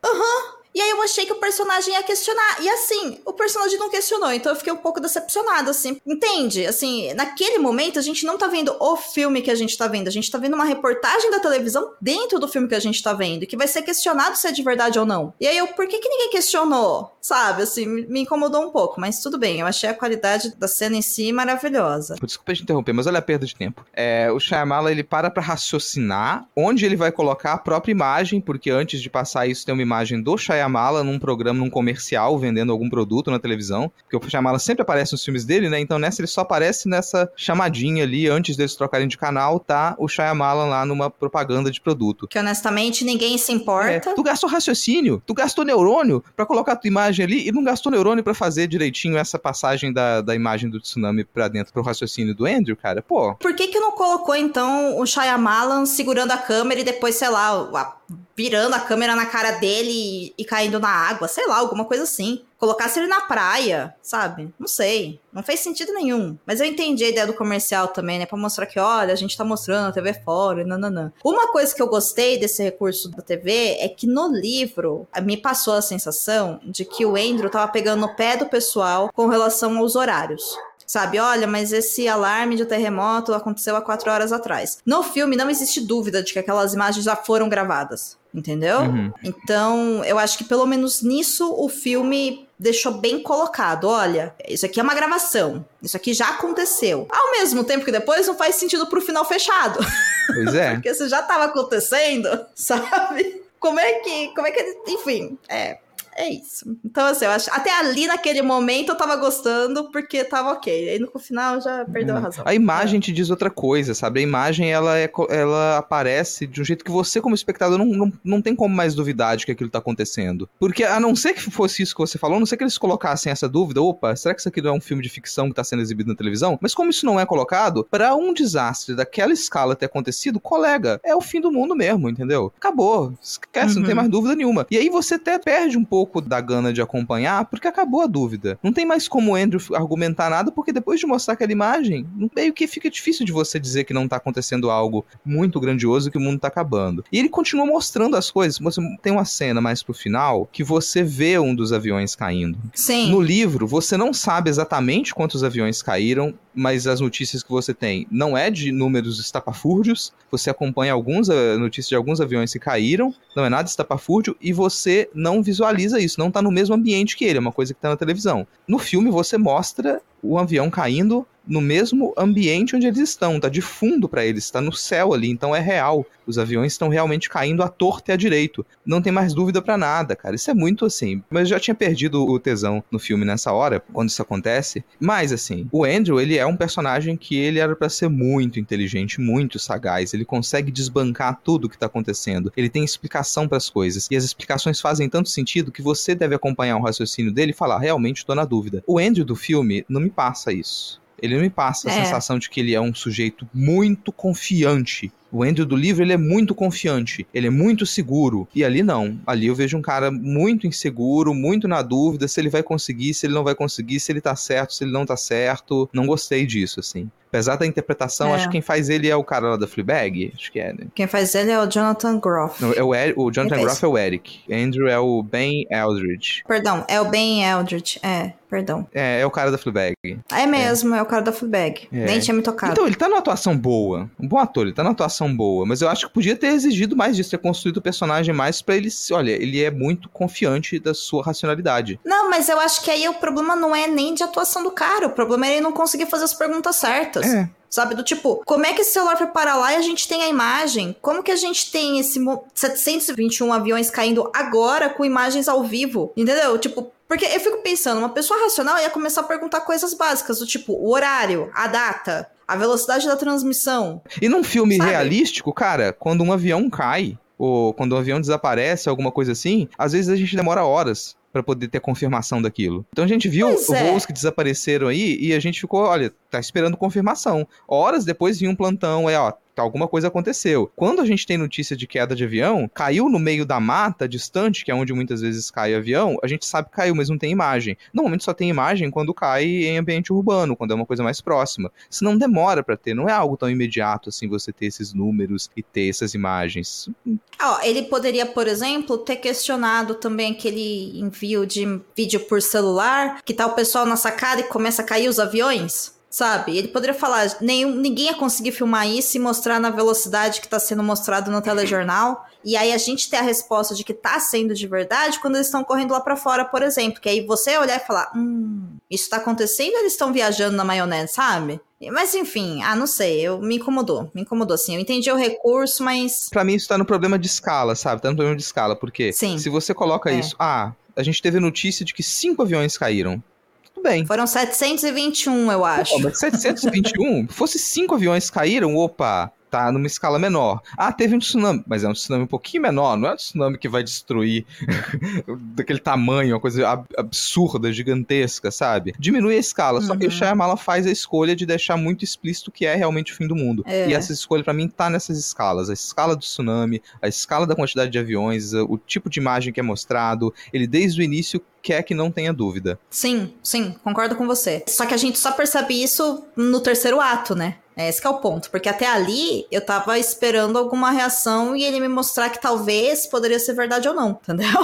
E aí eu achei que o personagem ia questionar. E assim, o personagem não questionou, então eu fiquei um pouco decepcionada, assim. Entende? Assim, naquele momento a gente não tá vendo o filme que a gente tá vendo. A gente tá vendo uma reportagem da televisão dentro do filme que a gente tá vendo, que vai ser questionado se é de verdade ou não. E aí eu, por que, que ninguém questionou? Sabe, assim, me incomodou um pouco, mas tudo bem. Eu achei a qualidade da cena em si maravilhosa. Desculpa te interromper, mas olha a perda de tempo. É, o Shyamala, ele para pra raciocinar onde ele vai colocar a própria imagem, porque antes de passar isso tem uma imagem do Shyamala num programa, num comercial, vendendo algum produto na televisão, porque o Shyamala sempre aparece nos filmes dele, né? Então nessa ele só aparece nessa chamadinha ali, antes deles trocarem de canal, tá o Shyamala lá numa propaganda de produto. Que honestamente ninguém se É, importa. tu gastou raciocínio, tu gastou neurônio pra colocar a tua imagem ali e não gastou neurônio pra fazer direitinho essa passagem da, da imagem do tsunami pra dentro pro raciocínio do Andrew, cara. Pô, Por que que não colocou, então, o Shyamalan segurando a câmera e depois, sei lá, a- virando a câmera na cara dele e, e caindo na água? Sei lá, alguma coisa assim. Colocasse ele na praia, sabe? Não sei. Não fez sentido nenhum. Mas eu entendi a ideia do comercial também, né? Pra mostrar que, olha, a gente tá mostrando a TV fora, e nananã. Uma coisa que eu gostei desse recurso da TV é que no livro me passou a sensação de que o Andrew tava pegando no pé do pessoal com relação aos horários. Sabe, olha, mas esse alarme de terremoto aconteceu há quatro horas atrás. No filme não existe dúvida de que aquelas imagens já foram gravadas, entendeu? Uhum. Então, eu acho que pelo menos nisso o filme deixou bem colocado. Olha, isso aqui é uma gravação. Isso aqui já aconteceu. Ao mesmo tempo que depois não faz sentido pro final fechado. pois é. Porque isso já tava acontecendo, sabe? Como é que. Como é que. Enfim, é. É isso. Então, assim, eu acho. Até ali naquele momento eu tava gostando porque tava ok. Aí no final já perdeu a razão. A imagem te diz outra coisa, sabe? A imagem, ela, é, ela aparece de um jeito que você, como espectador, não, não, não tem como mais duvidar de que aquilo tá acontecendo. Porque, a não ser que fosse isso que você falou, a não ser que eles colocassem essa dúvida, opa, será que isso aqui não é um filme de ficção que tá sendo exibido na televisão? Mas como isso não é colocado, pra um desastre daquela escala ter acontecido, colega, é o fim do mundo mesmo, entendeu? Acabou. Esquece, não Uhum. tem mais dúvida nenhuma. E aí você até perde um pouco da gana de acompanhar, porque acabou a dúvida. Não tem mais como o Andrew argumentar nada, porque depois de mostrar aquela imagem, meio que fica difícil de você dizer que não tá acontecendo algo muito grandioso e que o mundo tá acabando. E ele continua mostrando as coisas. Você tem uma cena mais pro final que você vê um dos aviões caindo. Sim. No livro, você não sabe exatamente quantos aviões caíram, mas as notícias que você tem não é de números estapafúrdios. Você acompanha algumas eh, notícias de alguns aviões que caíram, não é nada estapafúrdio, e você não visualiza isso, não tá no mesmo ambiente que ele, é uma coisa que tá na televisão. No filme, você mostra o avião caindo no mesmo ambiente onde eles estão, tá de fundo para eles, tá no céu ali, então é real. Os aviões estão realmente caindo à torta e à direito. Não tem mais dúvida para nada, cara. Isso é muito assim. Mas eu já tinha perdido o tesão no filme nessa hora, quando isso acontece. Mas assim, o Andrew, ele é um personagem que ele era para ser muito inteligente, muito sagaz. Ele consegue desbancar tudo o que tá acontecendo. Ele tem explicação para as coisas. E as explicações fazem tanto sentido que você deve acompanhar o raciocínio dele e falar, realmente estou na dúvida. O Andrew do filme não me passa isso. Ele não me passa a É. sensação de que ele é um sujeito muito confiante. O Andrew do livro, ele é muito confiante, ele é muito seguro. E ali não. Ali eu vejo um cara muito inseguro, muito na dúvida se ele vai conseguir, se ele não vai conseguir, se ele tá certo, se ele não tá certo. Não gostei disso, assim. Apesar da interpretação, É. acho que quem faz ele é o cara lá da Fleabag. Acho que é, né? Quem faz ele é o Jonathan Groff. Não, é o, Eric, o Jonathan? Groff é o Eric. Andrew é o Ben Eldridge. Perdão, é o Ben Eldridge. É, perdão. É, é o cara da Fleabag. É mesmo, é, o cara da Fleabag. É. Nem tinha me tocado. Então, ele tá numa atuação boa. Um bom ator, ele tá numa atuação boa. Mas eu acho que podia ter exigido mais disso, ter construído o personagem mais pra ele. Olha, ele é muito confiante da sua racionalidade. Não, mas eu acho que aí o problema não é nem de atuação do cara. O problema é ele não conseguir fazer as perguntas certas. É. Sabe? Do tipo, como é que esse celular foi parar lá e a gente tem a imagem? Como que a gente tem esse mo- 721 aviões caindo agora com imagens ao vivo? Entendeu? Tipo, porque eu fico pensando, uma pessoa racional ia começar a perguntar coisas básicas, do tipo, o horário, a data, a velocidade da transmissão. E num filme Sabe? realístico, cara, quando um avião cai, ou quando um avião desaparece, alguma coisa assim, às vezes a gente demora horas pra poder ter confirmação daquilo. Então a gente viu Pois é. voos que desapareceram aí e a gente ficou, olha, tá esperando confirmação. Horas depois vinha um plantão, é, ó, tá, alguma coisa aconteceu. Quando a gente tem notícia de queda de avião, caiu no meio da mata distante, que é onde muitas vezes cai avião, a gente sabe que caiu, mas não tem imagem. Normalmente só tem imagem quando cai em ambiente urbano, quando é uma coisa mais próxima. Se não demora pra ter, não é algo tão imediato assim você ter esses números e ter essas imagens. Ó, ele poderia, por exemplo, ter questionado também aquele envio de vídeo por celular, que tá o pessoal na sacada e começa a cair os aviões. Sabe? Ele poderia falar, nenhum, ninguém ia conseguir filmar isso e mostrar na velocidade que tá sendo mostrado no telejornal. E aí a gente ter a resposta de que tá sendo de verdade quando eles estão correndo lá pra fora, por exemplo. Que aí você olhar e falar, hum, isso tá acontecendo eles estão viajando na maionese, sabe? Mas enfim, ah, não sei, eu, me incomodou, me incomodou assim. Eu entendi o recurso, mas Pra mim isso tá no problema de escala, sabe? Tá no problema de escala, porque Sim. se você coloca É. isso, ah, a gente teve notícia de que cinco aviões caíram. Bem. foram 721, eu acho. Pô, mas 721, fosse cinco aviões caíram, opa, tá numa escala menor. Ah, teve um tsunami, mas é um tsunami um pouquinho menor, não é um tsunami que vai destruir daquele tamanho, uma coisa ab- absurda, gigantesca, sabe? Diminui a escala, só que o Uhum. Shyamalan faz a escolha de deixar muito explícito que é realmente o fim do mundo. É. E essa escolha pra mim tá nessas escalas, a escala do tsunami, a escala da quantidade de aviões, o tipo de imagem que é mostrado, ele desde o início quer que não tenha dúvida. Sim, sim, concordo com você. Só que a gente só percebe isso no terceiro ato, né? É esse que é o ponto. Porque até ali eu tava esperando alguma reação e ele me mostrar que talvez poderia ser verdade ou não, entendeu?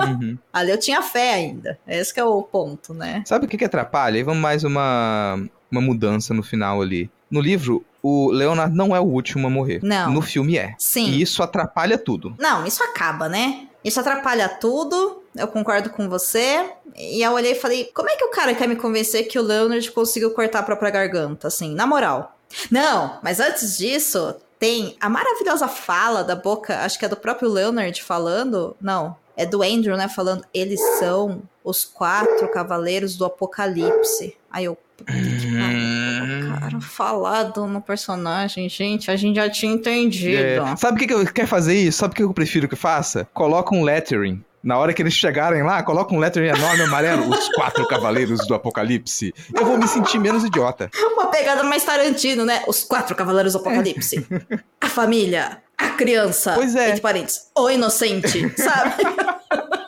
Uhum. Ali eu tinha fé ainda. Esse que é o ponto, né? Sabe o que, que atrapalha? Aí vamos mais uma, uma mudança no final ali. No livro, o Leonard não é o último a morrer. Não. No filme é. Sim. E isso atrapalha tudo. Não, isso acaba, né? Isso atrapalha tudo. Eu concordo com você. E eu olhei e falei: como é que o cara quer me convencer que o Leonard conseguiu cortar a própria garganta? Assim, na moral. Não, mas antes disso, tem a maravilhosa fala da boca, acho que é do próprio Leonard falando. Não, é do Andrew, né? Falando: eles são os quatro cavaleiros do apocalipse. Aí eu. pariu, Cara, falado no personagem, gente, a gente já tinha entendido. É, sabe o que, que eu quer fazer isso? Sabe o que eu prefiro que faça? Coloca um lettering. Na hora que eles chegarem lá, coloca um lettering enorme amarelo. Os quatro cavaleiros do apocalipse. Eu vou me sentir menos idiota. Uma pegada mais Tarantino, né? Os quatro cavaleiros do apocalipse. a família, a criança, Pois é. entre parênteses, o inocente, sabe?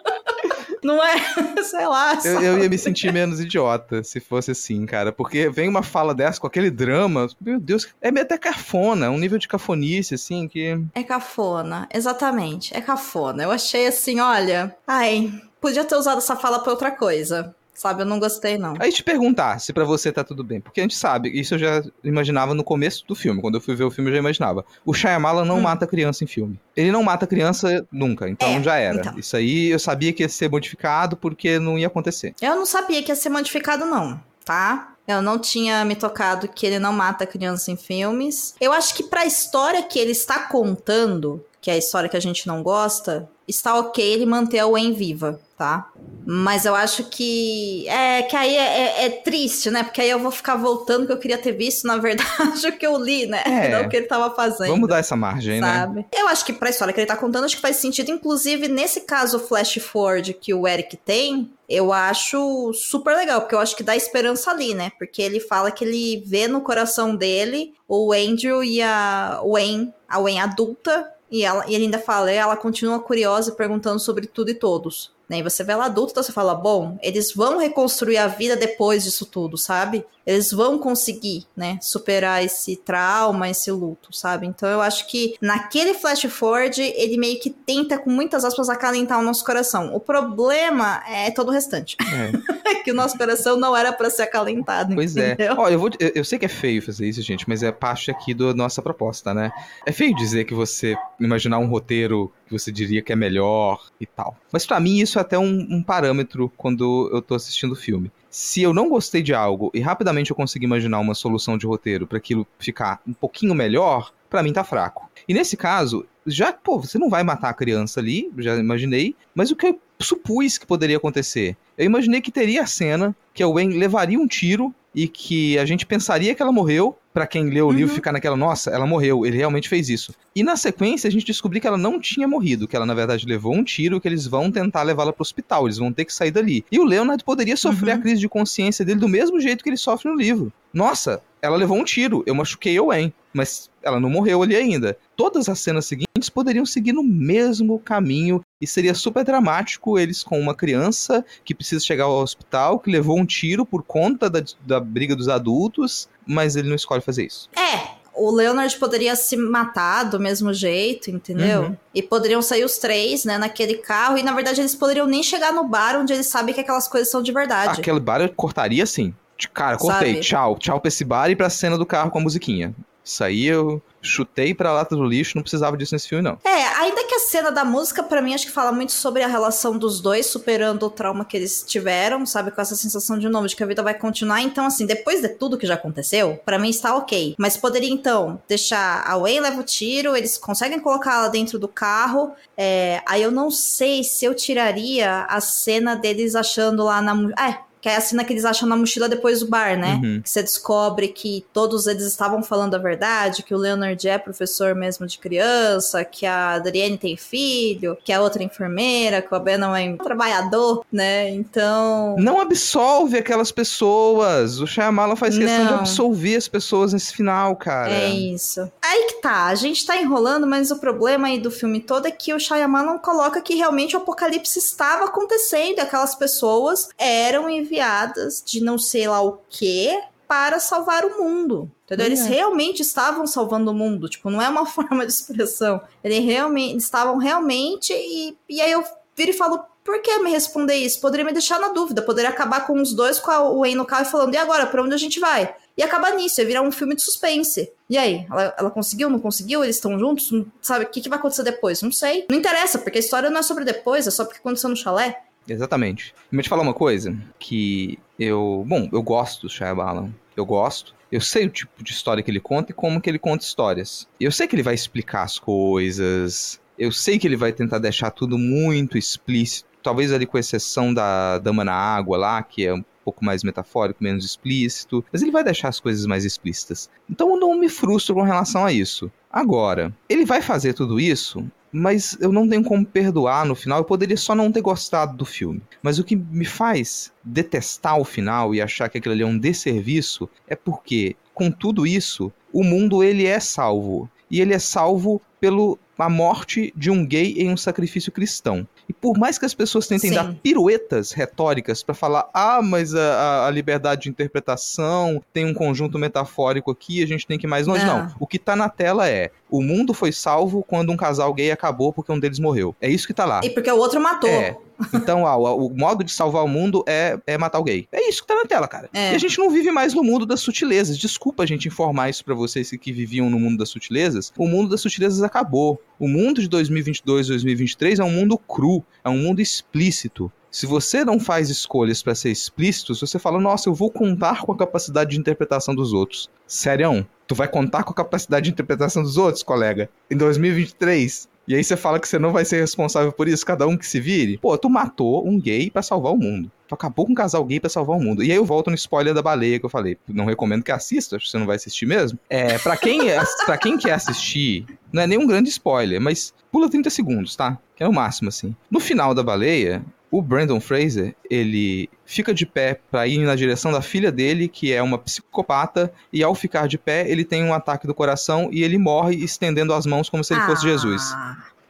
Não é? Sei lá. Eu, eu ia me sentir menos idiota se fosse assim, cara. Porque vem uma fala dessa com aquele drama. Meu Deus, é meio até cafona. Um nível de cafonice, assim, que. É cafona, exatamente. É cafona. Eu achei assim, olha. Ai, podia ter usado essa fala pra outra coisa. Sabe? Eu não gostei, não. Aí te perguntar se pra você tá tudo bem. Porque a gente sabe, isso eu já imaginava no começo do filme. Quando eu fui ver o filme, eu já imaginava. O Shyamalan não Hum. mata criança em filme. Ele não mata criança nunca. Então É, já era. então. Isso aí eu sabia que ia ser modificado porque não ia acontecer. Eu não sabia que ia ser modificado, não. tá? Eu não tinha me tocado que ele não mata criança em filmes. Eu acho que pra história que ele está contando, que é a história que a gente não gosta, está ok ele manter a Wayne viva, tá? Mas eu acho que. É, que aí é, é, é triste, né? Porque aí eu vou ficar voltando que eu queria ter visto, na verdade, o que eu li, né? É. Não o que ele tava fazendo. Vamos dar essa margem, né? sabe? Eu acho que pra história que ele tá contando, acho que faz sentido. Inclusive, nesse caso flash forward que o Eric tem, eu acho super legal, porque eu acho que dá esperança ali, né? Porque ele fala que ele vê no coração dele o Andrew e a Wayne, a Wayne adulta, e, ela, e ele ainda fala, ela continua curiosa e perguntando sobre tudo e todos. Né? E você vê ela adulta, então você fala, bom, eles vão reconstruir a vida depois disso tudo, sabe? Eles vão conseguir, né, superar esse trauma, esse luto, sabe? Então eu acho que naquele flash forward, ele meio que tenta, com muitas aspas, acalentar o nosso coração. O problema é todo o restante. É. que o nosso coração não era para ser acalentado, Pois é. entendeu? Ó, eu, vou, eu, eu sei que é feio fazer isso, gente, mas é parte aqui da nossa proposta, né? É feio dizer que você imaginar um roteiro que você diria que é melhor e tal. Mas pra mim isso é até um, um parâmetro quando eu tô assistindo o filme. Se eu não gostei de algo e rapidamente eu conseguir imaginar uma solução de roteiro pra aquilo ficar um pouquinho melhor, pra mim tá fraco. E nesse caso, já, pô, você não vai matar a criança ali, já imaginei, mas o que eu supus que poderia acontecer? Eu imaginei que teria a cena que a Wayne levaria um tiro e que a gente pensaria que ela morreu, Pra quem lê o livro Uhum. ficar naquela, nossa, ela morreu, ele realmente fez isso. E na sequência a gente descobriu que ela não tinha morrido, que ela na verdade levou um tiro, que eles vão tentar levá-la pro hospital, eles vão ter que sair dali. E o Leonard poderia sofrer Uhum. a crise de consciência dele do mesmo jeito que ele sofre no livro. Nossa, ela levou um tiro, eu machuquei a Wayne, mas ela não morreu ali ainda. Todas as cenas seguintes poderiam seguir no mesmo caminho e seria super dramático eles com uma criança que precisa chegar ao hospital, que levou um tiro por conta da, da briga dos adultos, mas ele não escolhe fazer isso. É, o Leonard poderia se matar do mesmo jeito, entendeu? Uhum. E poderiam sair os três, né, naquele carro, e na verdade eles poderiam nem chegar no bar onde eles sabem que aquelas coisas são de verdade. Aquele bar eu cortaria. De cara, cortei. Sabe? Tchau. Tchau pra esse bar e pra cena do carro com a musiquinha. Isso aí eu chutei pra lata do lixo, não precisava disso nesse filme, não. É, ainda que a cena da música, pra mim, acho que fala muito sobre a relação dos dois, superando o trauma que eles tiveram, sabe? Com essa sensação de novo, de que a vida vai continuar. Então, assim, depois de tudo que já aconteceu, pra mim está ok. Mas poderia, então, deixar a Wayne leva o tiro, eles conseguem colocar ela dentro do carro. É, aí eu não sei se eu tiraria a cena deles achando lá na. É. Que é a cena que eles acham na mochila depois do bar, né? Uhum. Que você descobre que todos eles estavam falando a verdade, que o Leonard é professor mesmo de criança, que a Adrienne tem filho, que a outra é enfermeira, que o Abenão é um trabalhador, né? Então. Não absolve aquelas pessoas. O Shyamalan faz questão de Não. absolver as pessoas nesse final, cara. É isso. Aí que tá, a gente tá enrolando, mas o problema aí do filme todo é que o Shyamalan coloca que realmente o apocalipse estava acontecendo, e aquelas pessoas eram enviadas de não sei lá o que para salvar o mundo. Entendeu? Eles É. realmente estavam salvando o mundo, tipo, não é uma forma de expressão. Eles realmente eles estavam realmente e, e aí eu viro e falo, por que me responder isso? Poderia me deixar na dúvida, poderia acabar com os dois com a Wayne no carro e falando, e agora, pra onde a gente vai? E acabar nisso, ia virar um filme de suspense. E aí, ela, ela conseguiu, não conseguiu? Eles estão juntos? Não- Sabe, o que, que vai acontecer depois? Não sei. Não interessa, porque a história não é sobre depois, é só porque aconteceu no chalé. Exatamente. Vou te falar uma coisa que eu, bom, eu gosto do Shyamalan. Eu gosto. Eu sei o tipo de história que ele conta e como que ele conta histórias. Eu sei que ele vai explicar as coisas. Eu sei que ele vai tentar deixar tudo muito explícito. Talvez ali com exceção da Dama na Água lá, que é um pouco mais metafórico, menos explícito. Mas ele vai deixar as coisas mais explícitas. Então eu não me frustro com relação a isso. Agora, ele vai fazer tudo isso mas eu não tenho como perdoar no final. Eu poderia só não ter gostado do filme. Mas o que me faz detestar o final e achar que aquilo ali é um desserviço é porque, com tudo isso, o mundo ele é salvo. E ele é salvo pelo a morte de um gay em um sacrifício cristão. E por mais que as pessoas tentem Sim. dar piruetas retóricas pra falar, ah, mas a, a- liberdade de interpretação tem um conjunto metafórico aqui, a gente tem que ir mais longe. Não. Não. O que tá na tela é: o mundo foi salvo quando um casal gay acabou porque um deles morreu. É isso que tá lá. E porque o outro matou. É. Então, ah, o, o modo de salvar o mundo é, é matar o gay. É isso que tá na tela, cara. É. E a gente não vive mais no mundo das sutilezas. Desculpa a gente informar isso pra vocês que viviam no mundo das sutilezas. O mundo das sutilezas acabou. O O mundo de 2022, 2023 é um mundo cru, é um mundo explícito. Se você não faz escolhas para ser explícito, você fala, nossa, eu vou contar com a capacidade de interpretação dos outros. Sério, tu vai contar com a capacidade de interpretação dos outros, colega? Em 2023? E aí você fala que você não vai ser responsável por isso, cada um que se vire. Pô, tu matou um gay para salvar o mundo. Tu acabou com um casal gay para salvar o mundo. E aí eu volto no spoiler da baleia que eu falei. Não recomendo que assista, você não vai assistir mesmo. É, para quem, é, pra quem quer assistir, não é nenhum grande spoiler, mas pula 30 segundos, tá? Que é o máximo, assim. No final da baleia, o Brandon Fraser, ele fica de pé para ir na direção da filha dele, que é uma psicopata, e ao ficar de pé, ele tem um ataque do coração e ele morre estendendo as mãos como se ele fosse Ah. Jesus.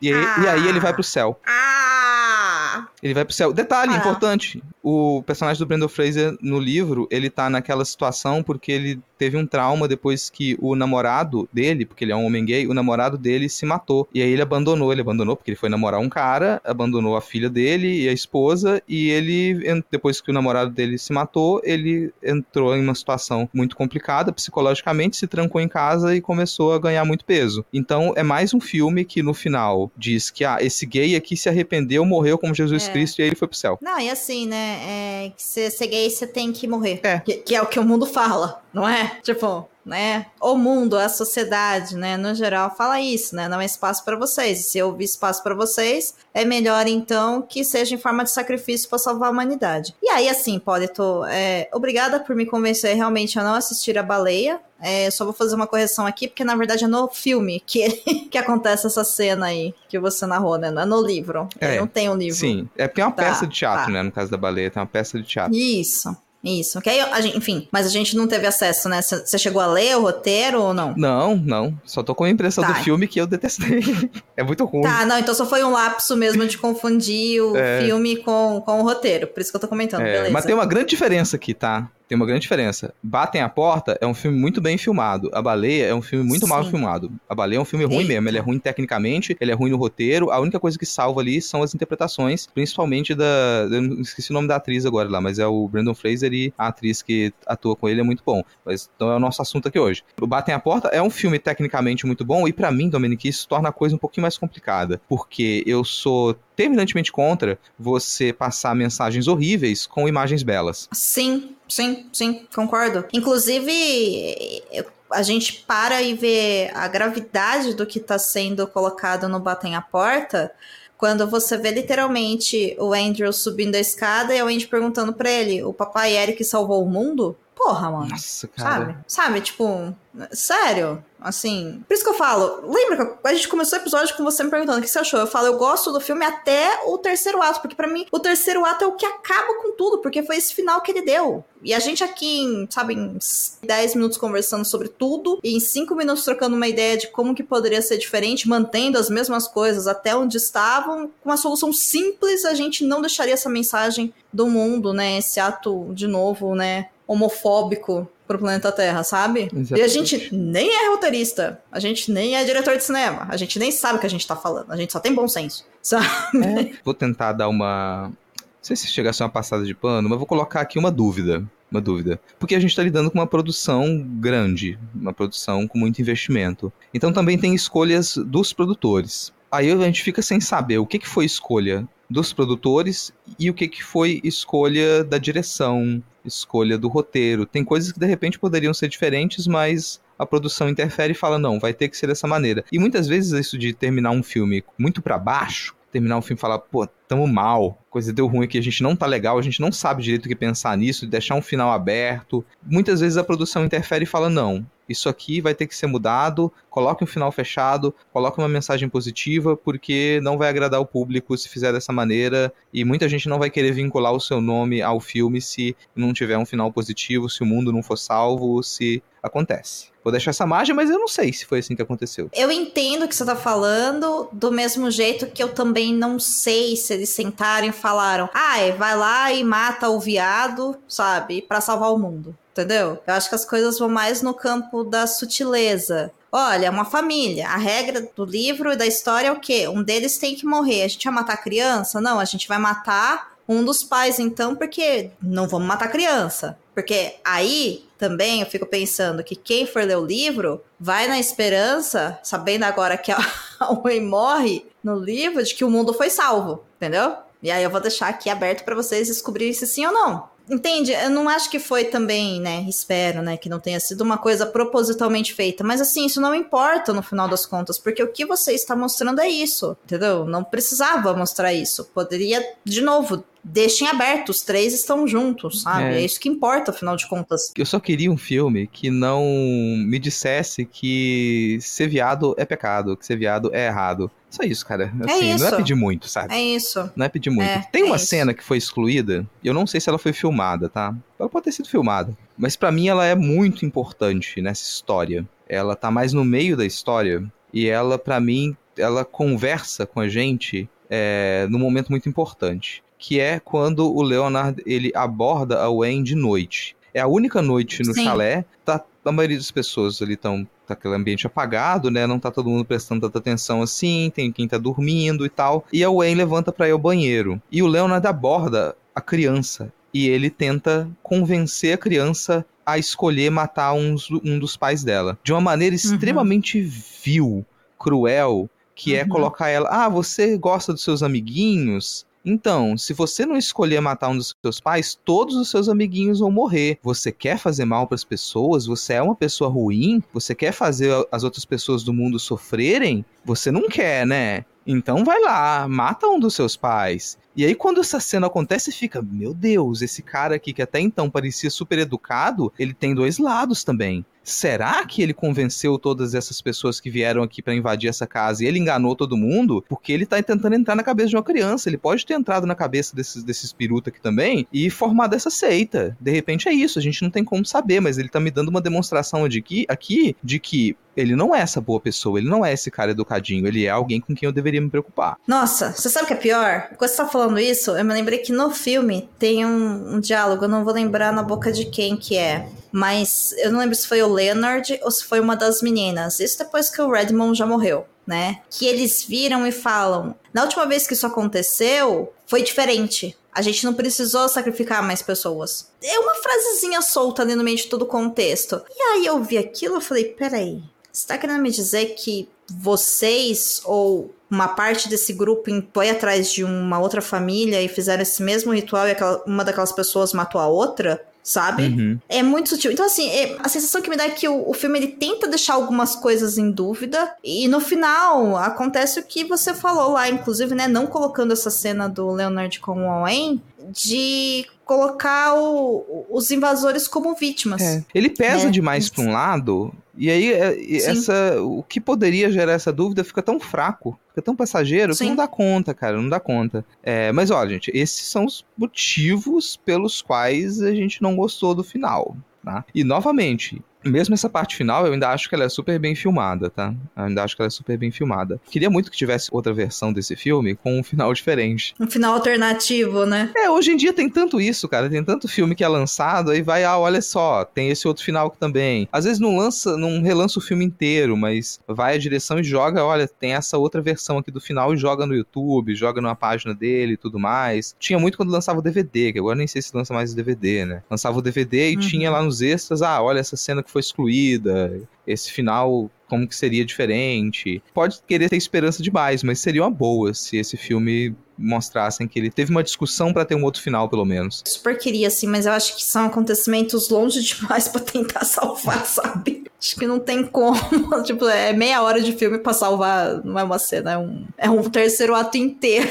E, aí- e aí ele vai pro céu. Ah! Ele vai pro céu. Detalhe Ah. importante: o personagem do Brandon Fraser no livro, ele tá naquela situação porque ele teve um trauma depois que o namorado dele, porque ele é um homem gay, o namorado dele se matou. E aí ele abandonou, ele abandonou porque ele foi namorar um cara, abandonou a filha dele e a esposa, e ele, depois que o namorado dele se matou, ele entrou em uma situação muito complicada psicologicamente, se trancou em casa e começou a ganhar muito peso. Então é mais um filme que no final diz que ah, esse gay aqui se arrependeu, morreu como Jesus É. Cristo e aí ele foi pro céu. Não, e assim, né? É, que você ser gay, você tem que morrer. É. Que, que é o que o mundo fala, não é? Tipo, né? O mundo, a sociedade, né? No geral, fala isso, né? Não é espaço pra vocês. E se houve espaço pra vocês, é melhor então que seja em forma de sacrifício pra salvar a humanidade. E aí, assim, Polito, é, obrigada por me convencer realmente a não assistir a baleia. É, só vou fazer uma correção aqui, porque na verdade é no filme que, que acontece essa cena aí que você narrou, né? Não é no livro. É, não tem um livro. Sim, é porque é uma Tá, peça de teatro, tá. né? No caso da baleia, tem uma peça de teatro. Isso, isso. Que aí, a gente, enfim, mas a gente não teve acesso, né? Você chegou a ler o roteiro ou não? Não, não. Só tô com a impressão Tá. do filme que eu detestei. é muito ruim. Tá, não, então só foi um lapso mesmo de confundir o É. filme com, com o roteiro. Por isso que eu tô comentando, É, beleza. mas tem uma grande diferença aqui, tá? Tem uma grande diferença. Batem a Porta é um filme muito bem filmado. A Baleia é um filme muito mal Sim. filmado. A Baleia é um filme ruim Eita. mesmo. Ele é ruim tecnicamente, ele é ruim no roteiro. A única coisa que salva ali são as interpretações, principalmente da. Eu esqueci o nome da atriz agora lá, mas é o Brandon Fraser e a atriz que atua com ele é muito bom. Mas então é o nosso assunto aqui hoje. O Batem a Porta é um filme tecnicamente muito bom e pra mim, Dominic, isso torna a coisa um pouquinho mais complicada. Porque eu sou terminantemente contra você passar mensagens horríveis com imagens belas. Sim, sim, sim, concordo. Inclusive, eu- a gente para e vê a gravidade do que tá sendo colocado no Batem a Porta quando você vê literalmente o Andrew subindo a escada e o Andy perguntando pra ele: o papai Eric salvou o mundo? Porra, mano. Nossa, cara. Sabe? Sabe, tipo, sério? Assim. Por isso que eu falo. Lembra que a gente começou o episódio com você me perguntando o que você achou? Eu falo, eu gosto do filme até o terceiro ato, porque pra mim o terceiro ato é o que acaba com tudo, porque foi esse final que ele deu. E a gente aqui, em, sabe, em 10 minutos conversando sobre tudo, e em 5 minutos trocando uma ideia de como que poderia ser diferente, mantendo as mesmas coisas até onde estavam, com uma solução simples, a gente não deixaria essa mensagem do mundo, né? Esse ato, de novo, né? Homofóbico pro planeta Terra, sabe? E a Exatamente. gente nem é roteirista, a gente nem é diretor de cinema, a gente nem sabe o que a gente tá falando, a gente só tem bom senso, sabe? Vou tentar dar uma. Não sei se chega a ser uma passada de pano, mas vou colocar aqui uma dúvida. Uma dúvida. Porque a gente está lidando com uma produção grande, uma produção com muito investimento. Então também tem escolhas dos produtores. Aí a gente fica sem saber o que, que foi escolha dos produtores e o que, que foi escolha da direção, escolha do roteiro. Tem coisas que de repente poderiam ser diferentes, mas a produção interfere e fala não, vai ter que ser dessa maneira. E muitas vezes isso de terminar um filme muito para baixo, terminar um filme e falar, pô, tamo mal, coisa deu ruim aqui, a gente não tá legal, a gente não sabe direito o que pensar nisso, deixar um final aberto. Muitas vezes a produção interfere e fala, não, isso aqui vai ter que ser mudado, coloque um final fechado, coloque uma mensagem positiva, porque não vai agradar o público se fizer dessa maneira, e muita gente não vai querer vincular o seu nome ao filme se não tiver um final positivo, se o mundo não for salvo, se acontece. Vou deixar essa margem, mas eu não sei se foi assim que aconteceu. Eu entendo o que você tá falando, do mesmo jeito que eu também não sei se eles sentaram e falaram, ai, vai lá e mata o viado, sabe, Pra salvar o mundo. Entendeu? Eu acho que as coisas vão mais no campo da sutileza. Olha, uma família. A regra do livro e da história é o quê? Um deles tem que morrer. A gente vai matar a criança? Não, a gente vai matar um dos pais, então, porque não vamos matar criança. Porque aí também eu fico pensando que quem for ler o livro vai na esperança, sabendo agora que a Wei morre no livro, de que o mundo foi salvo, entendeu? E aí eu vou deixar aqui aberto para vocês descobrirem se sim ou não. Entende? Eu não acho que foi também, né? Espero, né? Que não tenha sido uma coisa propositalmente feita. Mas assim, isso não importa no final das contas, porque o que você está mostrando é isso, entendeu? Não precisava mostrar isso. Poderia, de novo, deixem aberto, os três estão juntos, sabe? É. é. isso que importa, afinal de contas. Eu só queria um filme que não me dissesse que ser viado é pecado, que ser viado é errado. Só isso, cara. É assim, é isso. não é pedir muito, sabe? É isso. Não é pedir muito. É, Tem uma é cena que foi excluída, eu não sei se ela foi filmada, tá? Ela pode ter sido filmada. Mas para mim ela é muito importante nessa história. Ela tá mais no meio da história e ela, para mim, ela conversa com a gente é, num momento muito importante que é quando o Leonard ele aborda a Wayne de noite. É a única noite no Sim. chalé, tá, a maioria das pessoas ali estão tá aquele ambiente apagado, né? Não tá todo mundo prestando tanta atenção assim, tem quem tá dormindo e tal. E a Wayne levanta para ir ao banheiro. E o Leonard aborda a criança e ele tenta convencer a criança a escolher matar um, um dos pais dela. De uma maneira uhum. extremamente uhum. vil, cruel, que é uhum. é colocar ela, ah, você gosta dos seus amiguinhos? Então, se você não escolher matar um dos seus pais, todos os seus amiguinhos vão morrer. Você quer fazer mal para as pessoas? Você é uma pessoa ruim? Você quer fazer as outras pessoas do mundo sofrerem? Você não quer, né? Então vai lá, mata um dos seus pais. E aí, quando essa cena acontece, fica: Meu Deus, esse cara aqui que até então parecia super educado, ele tem dois lados também. Será que ele convenceu todas essas pessoas que vieram aqui para invadir essa casa e ele enganou todo mundo? Porque ele tá tentando entrar na cabeça de uma criança. Ele pode ter entrado na cabeça desses, desses piruta aqui também e formado essa seita. De repente é isso, a gente não tem como saber, mas ele tá me dando uma demonstração de que, aqui de que ele não é essa boa pessoa, ele não é esse cara educadinho, ele é alguém com quem eu deveria me preocupar. Nossa, você sabe o que é pior? Quando você tá falando isso, eu me lembrei que no filme tem um, um diálogo, eu não vou lembrar na boca de quem que é mas eu não lembro se foi o Leonard ou se foi uma das meninas. Isso depois que o Redmond já morreu, né? Que eles viram e falam: na última vez que isso aconteceu, foi diferente. A gente não precisou sacrificar mais pessoas. É uma frasezinha solta ali no meio de todo o contexto. E aí eu vi aquilo e falei: peraí, você tá querendo me dizer que vocês ou uma parte desse grupo foi atrás de uma outra família e fizeram esse mesmo ritual e aquela, uma daquelas pessoas matou a outra? Sabe? Uhum. É muito sutil. Então, assim, é, a sensação que me dá é que o, o, filme ele tenta deixar algumas coisas em dúvida, e no final acontece o que você falou lá, inclusive, né? Não colocando essa cena do Leonard com o Owen, de colocar o, os invasores como vítimas. É. Ele pesa né? demais para um lado, e aí é, essa, o que poderia gerar essa dúvida fica tão fraco, fica tão passageiro Sim. que não dá conta, cara, não dá conta. É, mas olha, gente, esses são os motivos pelos quais a gente não gostou do final. Tá? E novamente, mesmo essa parte final, eu ainda acho que ela é super bem filmada, tá? Eu ainda acho que ela é super bem filmada. Queria muito que tivesse outra versão desse filme com um final diferente. Um final alternativo, né? É, hoje em dia tem tanto isso, cara. Tem tanto filme que é lançado, aí vai, ah, olha só, tem esse outro final também. Às vezes não lança, não relança o filme inteiro, mas vai a direção e joga, olha, tem essa outra versão aqui do final e joga no YouTube, joga numa página dele e tudo mais. Tinha muito quando lançava o DVD, que agora nem sei se lança mais o DVD, né? Lançava o DVD e uhum. tinha lá nos extras, ah, olha essa cena que foi excluída, esse final como que seria diferente. Pode querer ter esperança demais, mas seria uma boa se esse filme mostrassem que ele teve uma discussão para ter um outro final, pelo menos. Super queria, assim, mas eu acho que são acontecimentos longe demais para tentar salvar, sabe? Acho que não tem como. tipo, é meia hora de filme para salvar, não é uma cena, é um, é um terceiro ato inteiro.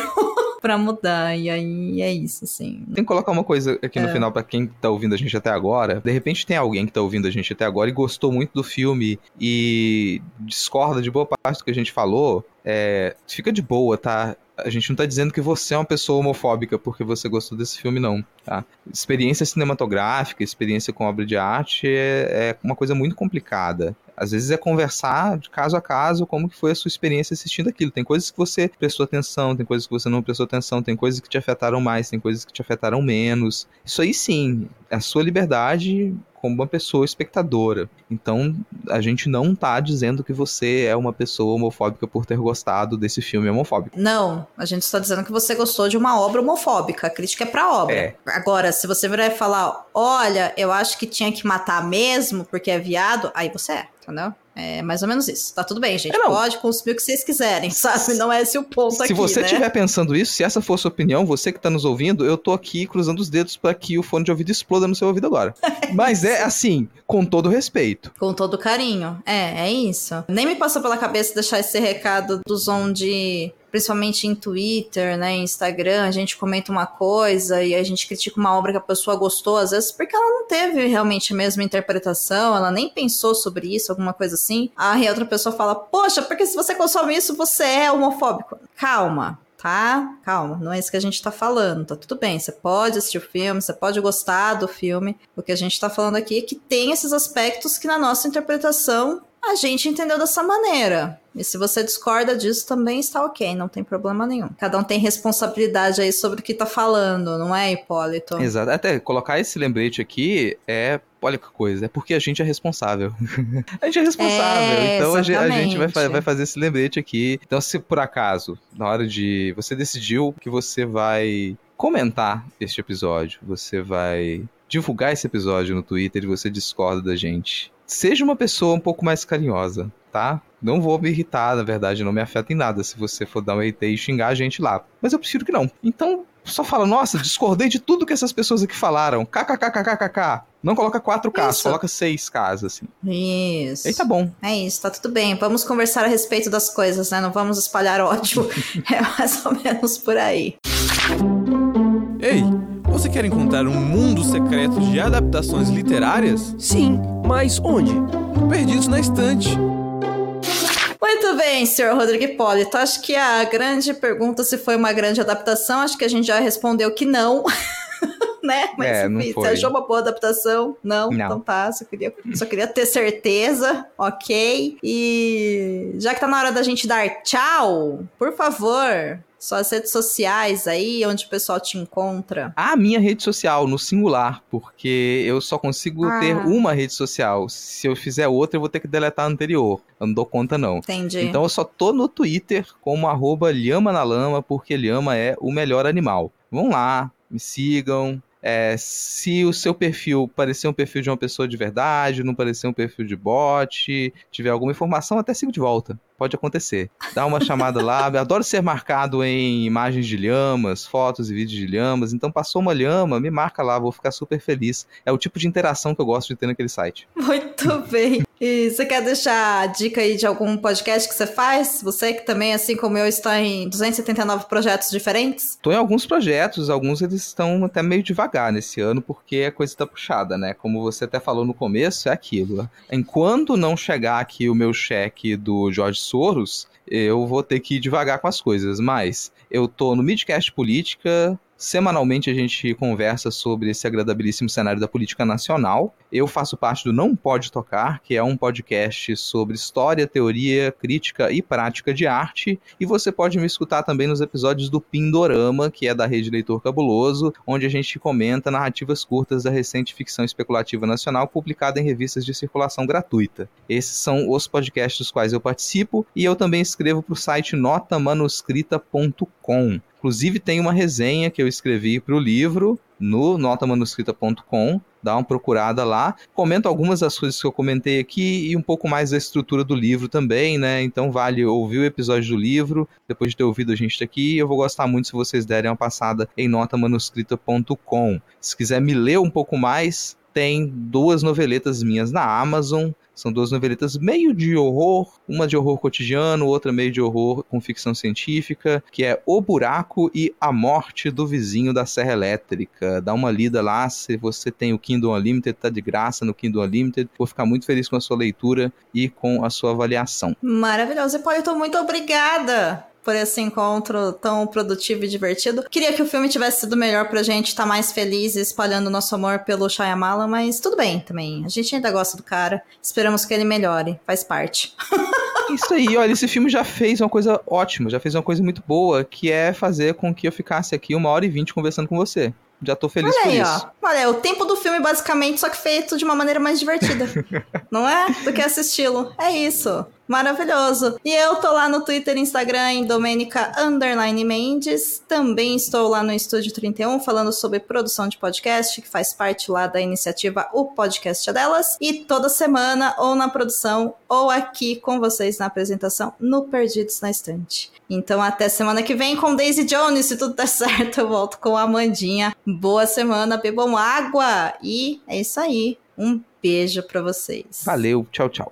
para mudar. E aí é isso, assim. Tem que colocar uma coisa aqui no é. final para quem tá ouvindo a gente até agora. De repente tem alguém que tá ouvindo a gente até agora e gostou muito do filme e discorda de boa parte do que a gente falou. É, fica de boa, tá? A gente não tá dizendo que você é uma pessoa homofóbica porque você gostou desse filme, não. Tá? Experiência cinematográfica, experiência com obra de arte é, é uma coisa muito complicada. Às vezes é conversar de caso a caso como que foi a sua experiência assistindo aquilo. Tem coisas que você prestou atenção, tem coisas que você não prestou atenção, tem coisas que te afetaram mais, tem coisas que te afetaram menos. Isso aí sim, é a sua liberdade como uma pessoa espectadora. Então, a gente não tá dizendo que você é uma pessoa homofóbica por ter gostado desse filme homofóbico. Não, a gente está dizendo que você gostou de uma obra homofóbica. A crítica é pra obra. É. Agora, se você virar e falar, olha, eu acho que tinha que matar mesmo porque é viado, aí você é, entendeu? É mais ou menos isso. Tá tudo bem, gente. É, não. Pode consumir o que vocês quiserem, sabe? Não é esse o ponto Se aqui, você né? estiver pensando isso, se essa for a sua opinião, você que tá nos ouvindo, eu tô aqui cruzando os dedos para que o fone de ouvido exploda no seu ouvido agora. Mas é assim, com todo respeito. Com todo carinho. É, é isso. Nem me passou pela cabeça deixar esse recado dos onde, principalmente em Twitter, né, em Instagram, a gente comenta uma coisa e a gente critica uma obra que a pessoa gostou, às vezes porque ela não teve realmente a mesma interpretação, ela nem pensou sobre isso, alguma coisa assim. Aí a outra pessoa fala, poxa, porque se você consome isso, você é homofóbico. Calma. Tá? Calma, não é isso que a gente tá falando, tá tudo bem. Você pode assistir o filme, você pode gostar do filme. O que a gente tá falando aqui é que tem esses aspectos que na nossa interpretação a gente entendeu dessa maneira. E se você discorda disso, também está ok, não tem problema nenhum. Cada um tem responsabilidade aí sobre o que tá falando, não é, Hipólito? Exato. Até colocar esse lembrete aqui é. Olha que coisa, é porque a gente é responsável. a gente é responsável. É, então a gente, a gente vai, exatamente. vai fazer esse lembrete aqui. Então, se por acaso, na hora de. Você decidiu que você vai comentar este episódio, você vai divulgar esse episódio no Twitter e você discorda da gente. Seja uma pessoa um pouco mais carinhosa, tá? Não vou me irritar, na verdade, não me afeta em nada se você for dar um ET e xingar a gente lá. Mas eu prefiro que não. Então, só fala, nossa, discordei de tudo que essas pessoas aqui falaram. KKKKKK. Não coloca 4K, Isso. coloca 6Ks, assim. Isso. Aí tá bom. É isso, tá tudo bem. Vamos conversar a respeito das coisas, né? Não vamos espalhar ódio. é mais ou menos por aí. Ei, você quer encontrar um mundo secreto de adaptações literárias? Sim, mas onde? Perdidos na estante. Muito bem, senhor Rodrigo Hipólito. Acho que a grande pergunta se foi uma grande adaptação, acho que a gente já respondeu que não. né? Mas É, não enfim, foi. você achou uma boa adaptação? Não, Não. então tá. Só queria, só queria ter certeza, ok? E já que tá na hora da gente dar tchau, por favor, suas redes sociais aí, onde o pessoal te encontra. A minha rede social, no singular, porque eu só consigo Ah. ter uma rede social. Se eu fizer outra, eu vou ter que deletar a anterior. Eu não dou conta, não. Entendi. Então eu só tô no Twitter como arroba Lhama na Lama, porque Lhama é o melhor animal. Vão lá, me sigam. É, se o seu perfil parecer um perfil de uma pessoa de verdade, não parecer um perfil de bot, tiver alguma informação, até sigo de volta. Pode acontecer. Dá uma chamada lá. Eu adoro ser marcado em imagens de lhamas, fotos e vídeos de lhamas. Então passou uma lhama, me marca lá, vou ficar super feliz. É o tipo de interação que eu gosto de ter naquele site. Muito bem. E você quer deixar a dica aí de algum podcast que você faz? Você que também, assim como eu, está em 279 projetos diferentes? Estou em alguns projetos, alguns eles estão até meio devagar nesse ano, porque a coisa está puxada, né? Como você até falou no começo, é aquilo. Enquanto não chegar aqui o meu cheque do Jorge Soros, eu vou ter que ir devagar com as coisas. Mas eu tô no Midcast Política. Semanalmente a gente conversa sobre esse agradabilíssimo cenário da política nacional. Eu faço parte do Não Pode Tocar, que é um podcast sobre história, teoria, crítica e prática de arte. E você pode me escutar também nos episódios do Pindorama, que é da Rede Leitor Cabuloso, onde a gente comenta narrativas curtas da recente ficção especulativa nacional publicada em revistas de circulação gratuita. Esses são os podcasts dos quais eu participo e eu também escrevo para o site notamanuscrita.com. Inclusive tem uma resenha que eu escrevi para o livro no notamanuscrita.com. Dá uma procurada lá. Comento algumas das coisas que eu comentei aqui e um pouco mais da estrutura do livro também, né? Então vale ouvir o episódio do livro, depois de ter ouvido a gente aqui. Eu vou gostar muito se vocês derem uma passada em notamanuscrita.com. Se quiser me ler um pouco mais, tem duas noveletas minhas na Amazon. São duas noveletas meio de horror, uma de horror cotidiano, outra meio de horror com ficção científica, que é O Buraco e A Morte do Vizinho da Serra Elétrica. Dá uma lida lá, se você tem o Kindle Unlimited, tá de graça no Kindle Unlimited. Vou ficar muito feliz com a sua leitura e com a sua avaliação. Maravilhoso. Hipólito, muito obrigada por esse encontro tão produtivo e divertido. Queria que o filme tivesse sido melhor pra gente estar mais feliz espalhando nosso amor pelo Shyamalan, mas tudo bem também. A gente ainda gosta do cara. Esperamos que ele melhore. Faz parte. Isso aí, olha, esse filme já fez uma coisa ótima, já fez uma coisa muito boa, que é fazer com que eu ficasse aqui uma hora e vinte conversando com você. Já tô feliz Olha por aí, isso. ó. Olha, é o tempo do filme, basicamente, só que feito de uma maneira mais divertida. não é? Do que assisti-lo. É isso. Maravilhoso. E eu tô lá no Twitter e Instagram em Domenica Underline Mendes. Também estou lá no Estúdio 31 falando sobre produção de podcast, que faz parte lá da iniciativa O Podcast é Delas. E toda semana, ou na produção, ou aqui com vocês na apresentação, no Perdidos na Estante. Então até semana que vem com Daisy Jones, se tudo der certo, eu volto com a Amandinha. Boa semana, bebam água! E é isso aí. Um beijo pra vocês. Valeu, tchau, tchau.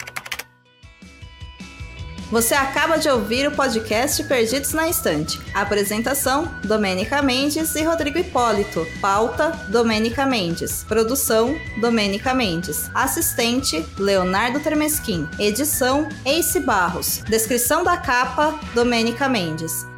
Você acaba de ouvir o podcast Perdidos na Estante. Apresentação: Domênica Mendes e Rodrigo Hipólito. Pauta: Domênica Mendes. Produção: Domênica Mendes. Assistente: Leonardo Tremesquim. Edição: Ace Barros. Descrição da capa: Domênica Mendes.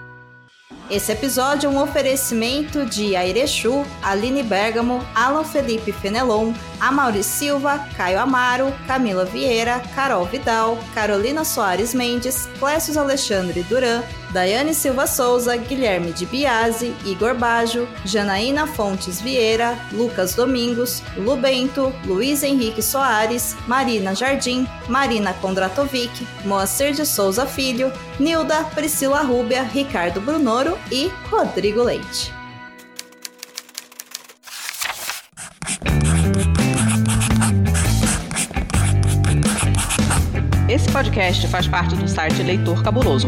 Esse episódio é um oferecimento de Airechu, Aline Bergamo, Alan Felipe Fenelon, Amaury Silva, Caio Amaro, Camila Vieira, Carol Vidal, Carolina Soares Mendes, Clécius Alexandre Duran, Daiane Silva Souza, Guilherme de Biase, Igor Bajo, Janaína Fontes Vieira, Lucas Domingos, Lubento, Luiz Henrique Soares, Marina Jardim, Marina Kondratovic, Moacir de Souza Filho, Nilda, Priscila Rúbia, Ricardo Brunoro e Rodrigo Leite. Esse podcast faz parte do site Leitor Cabuloso.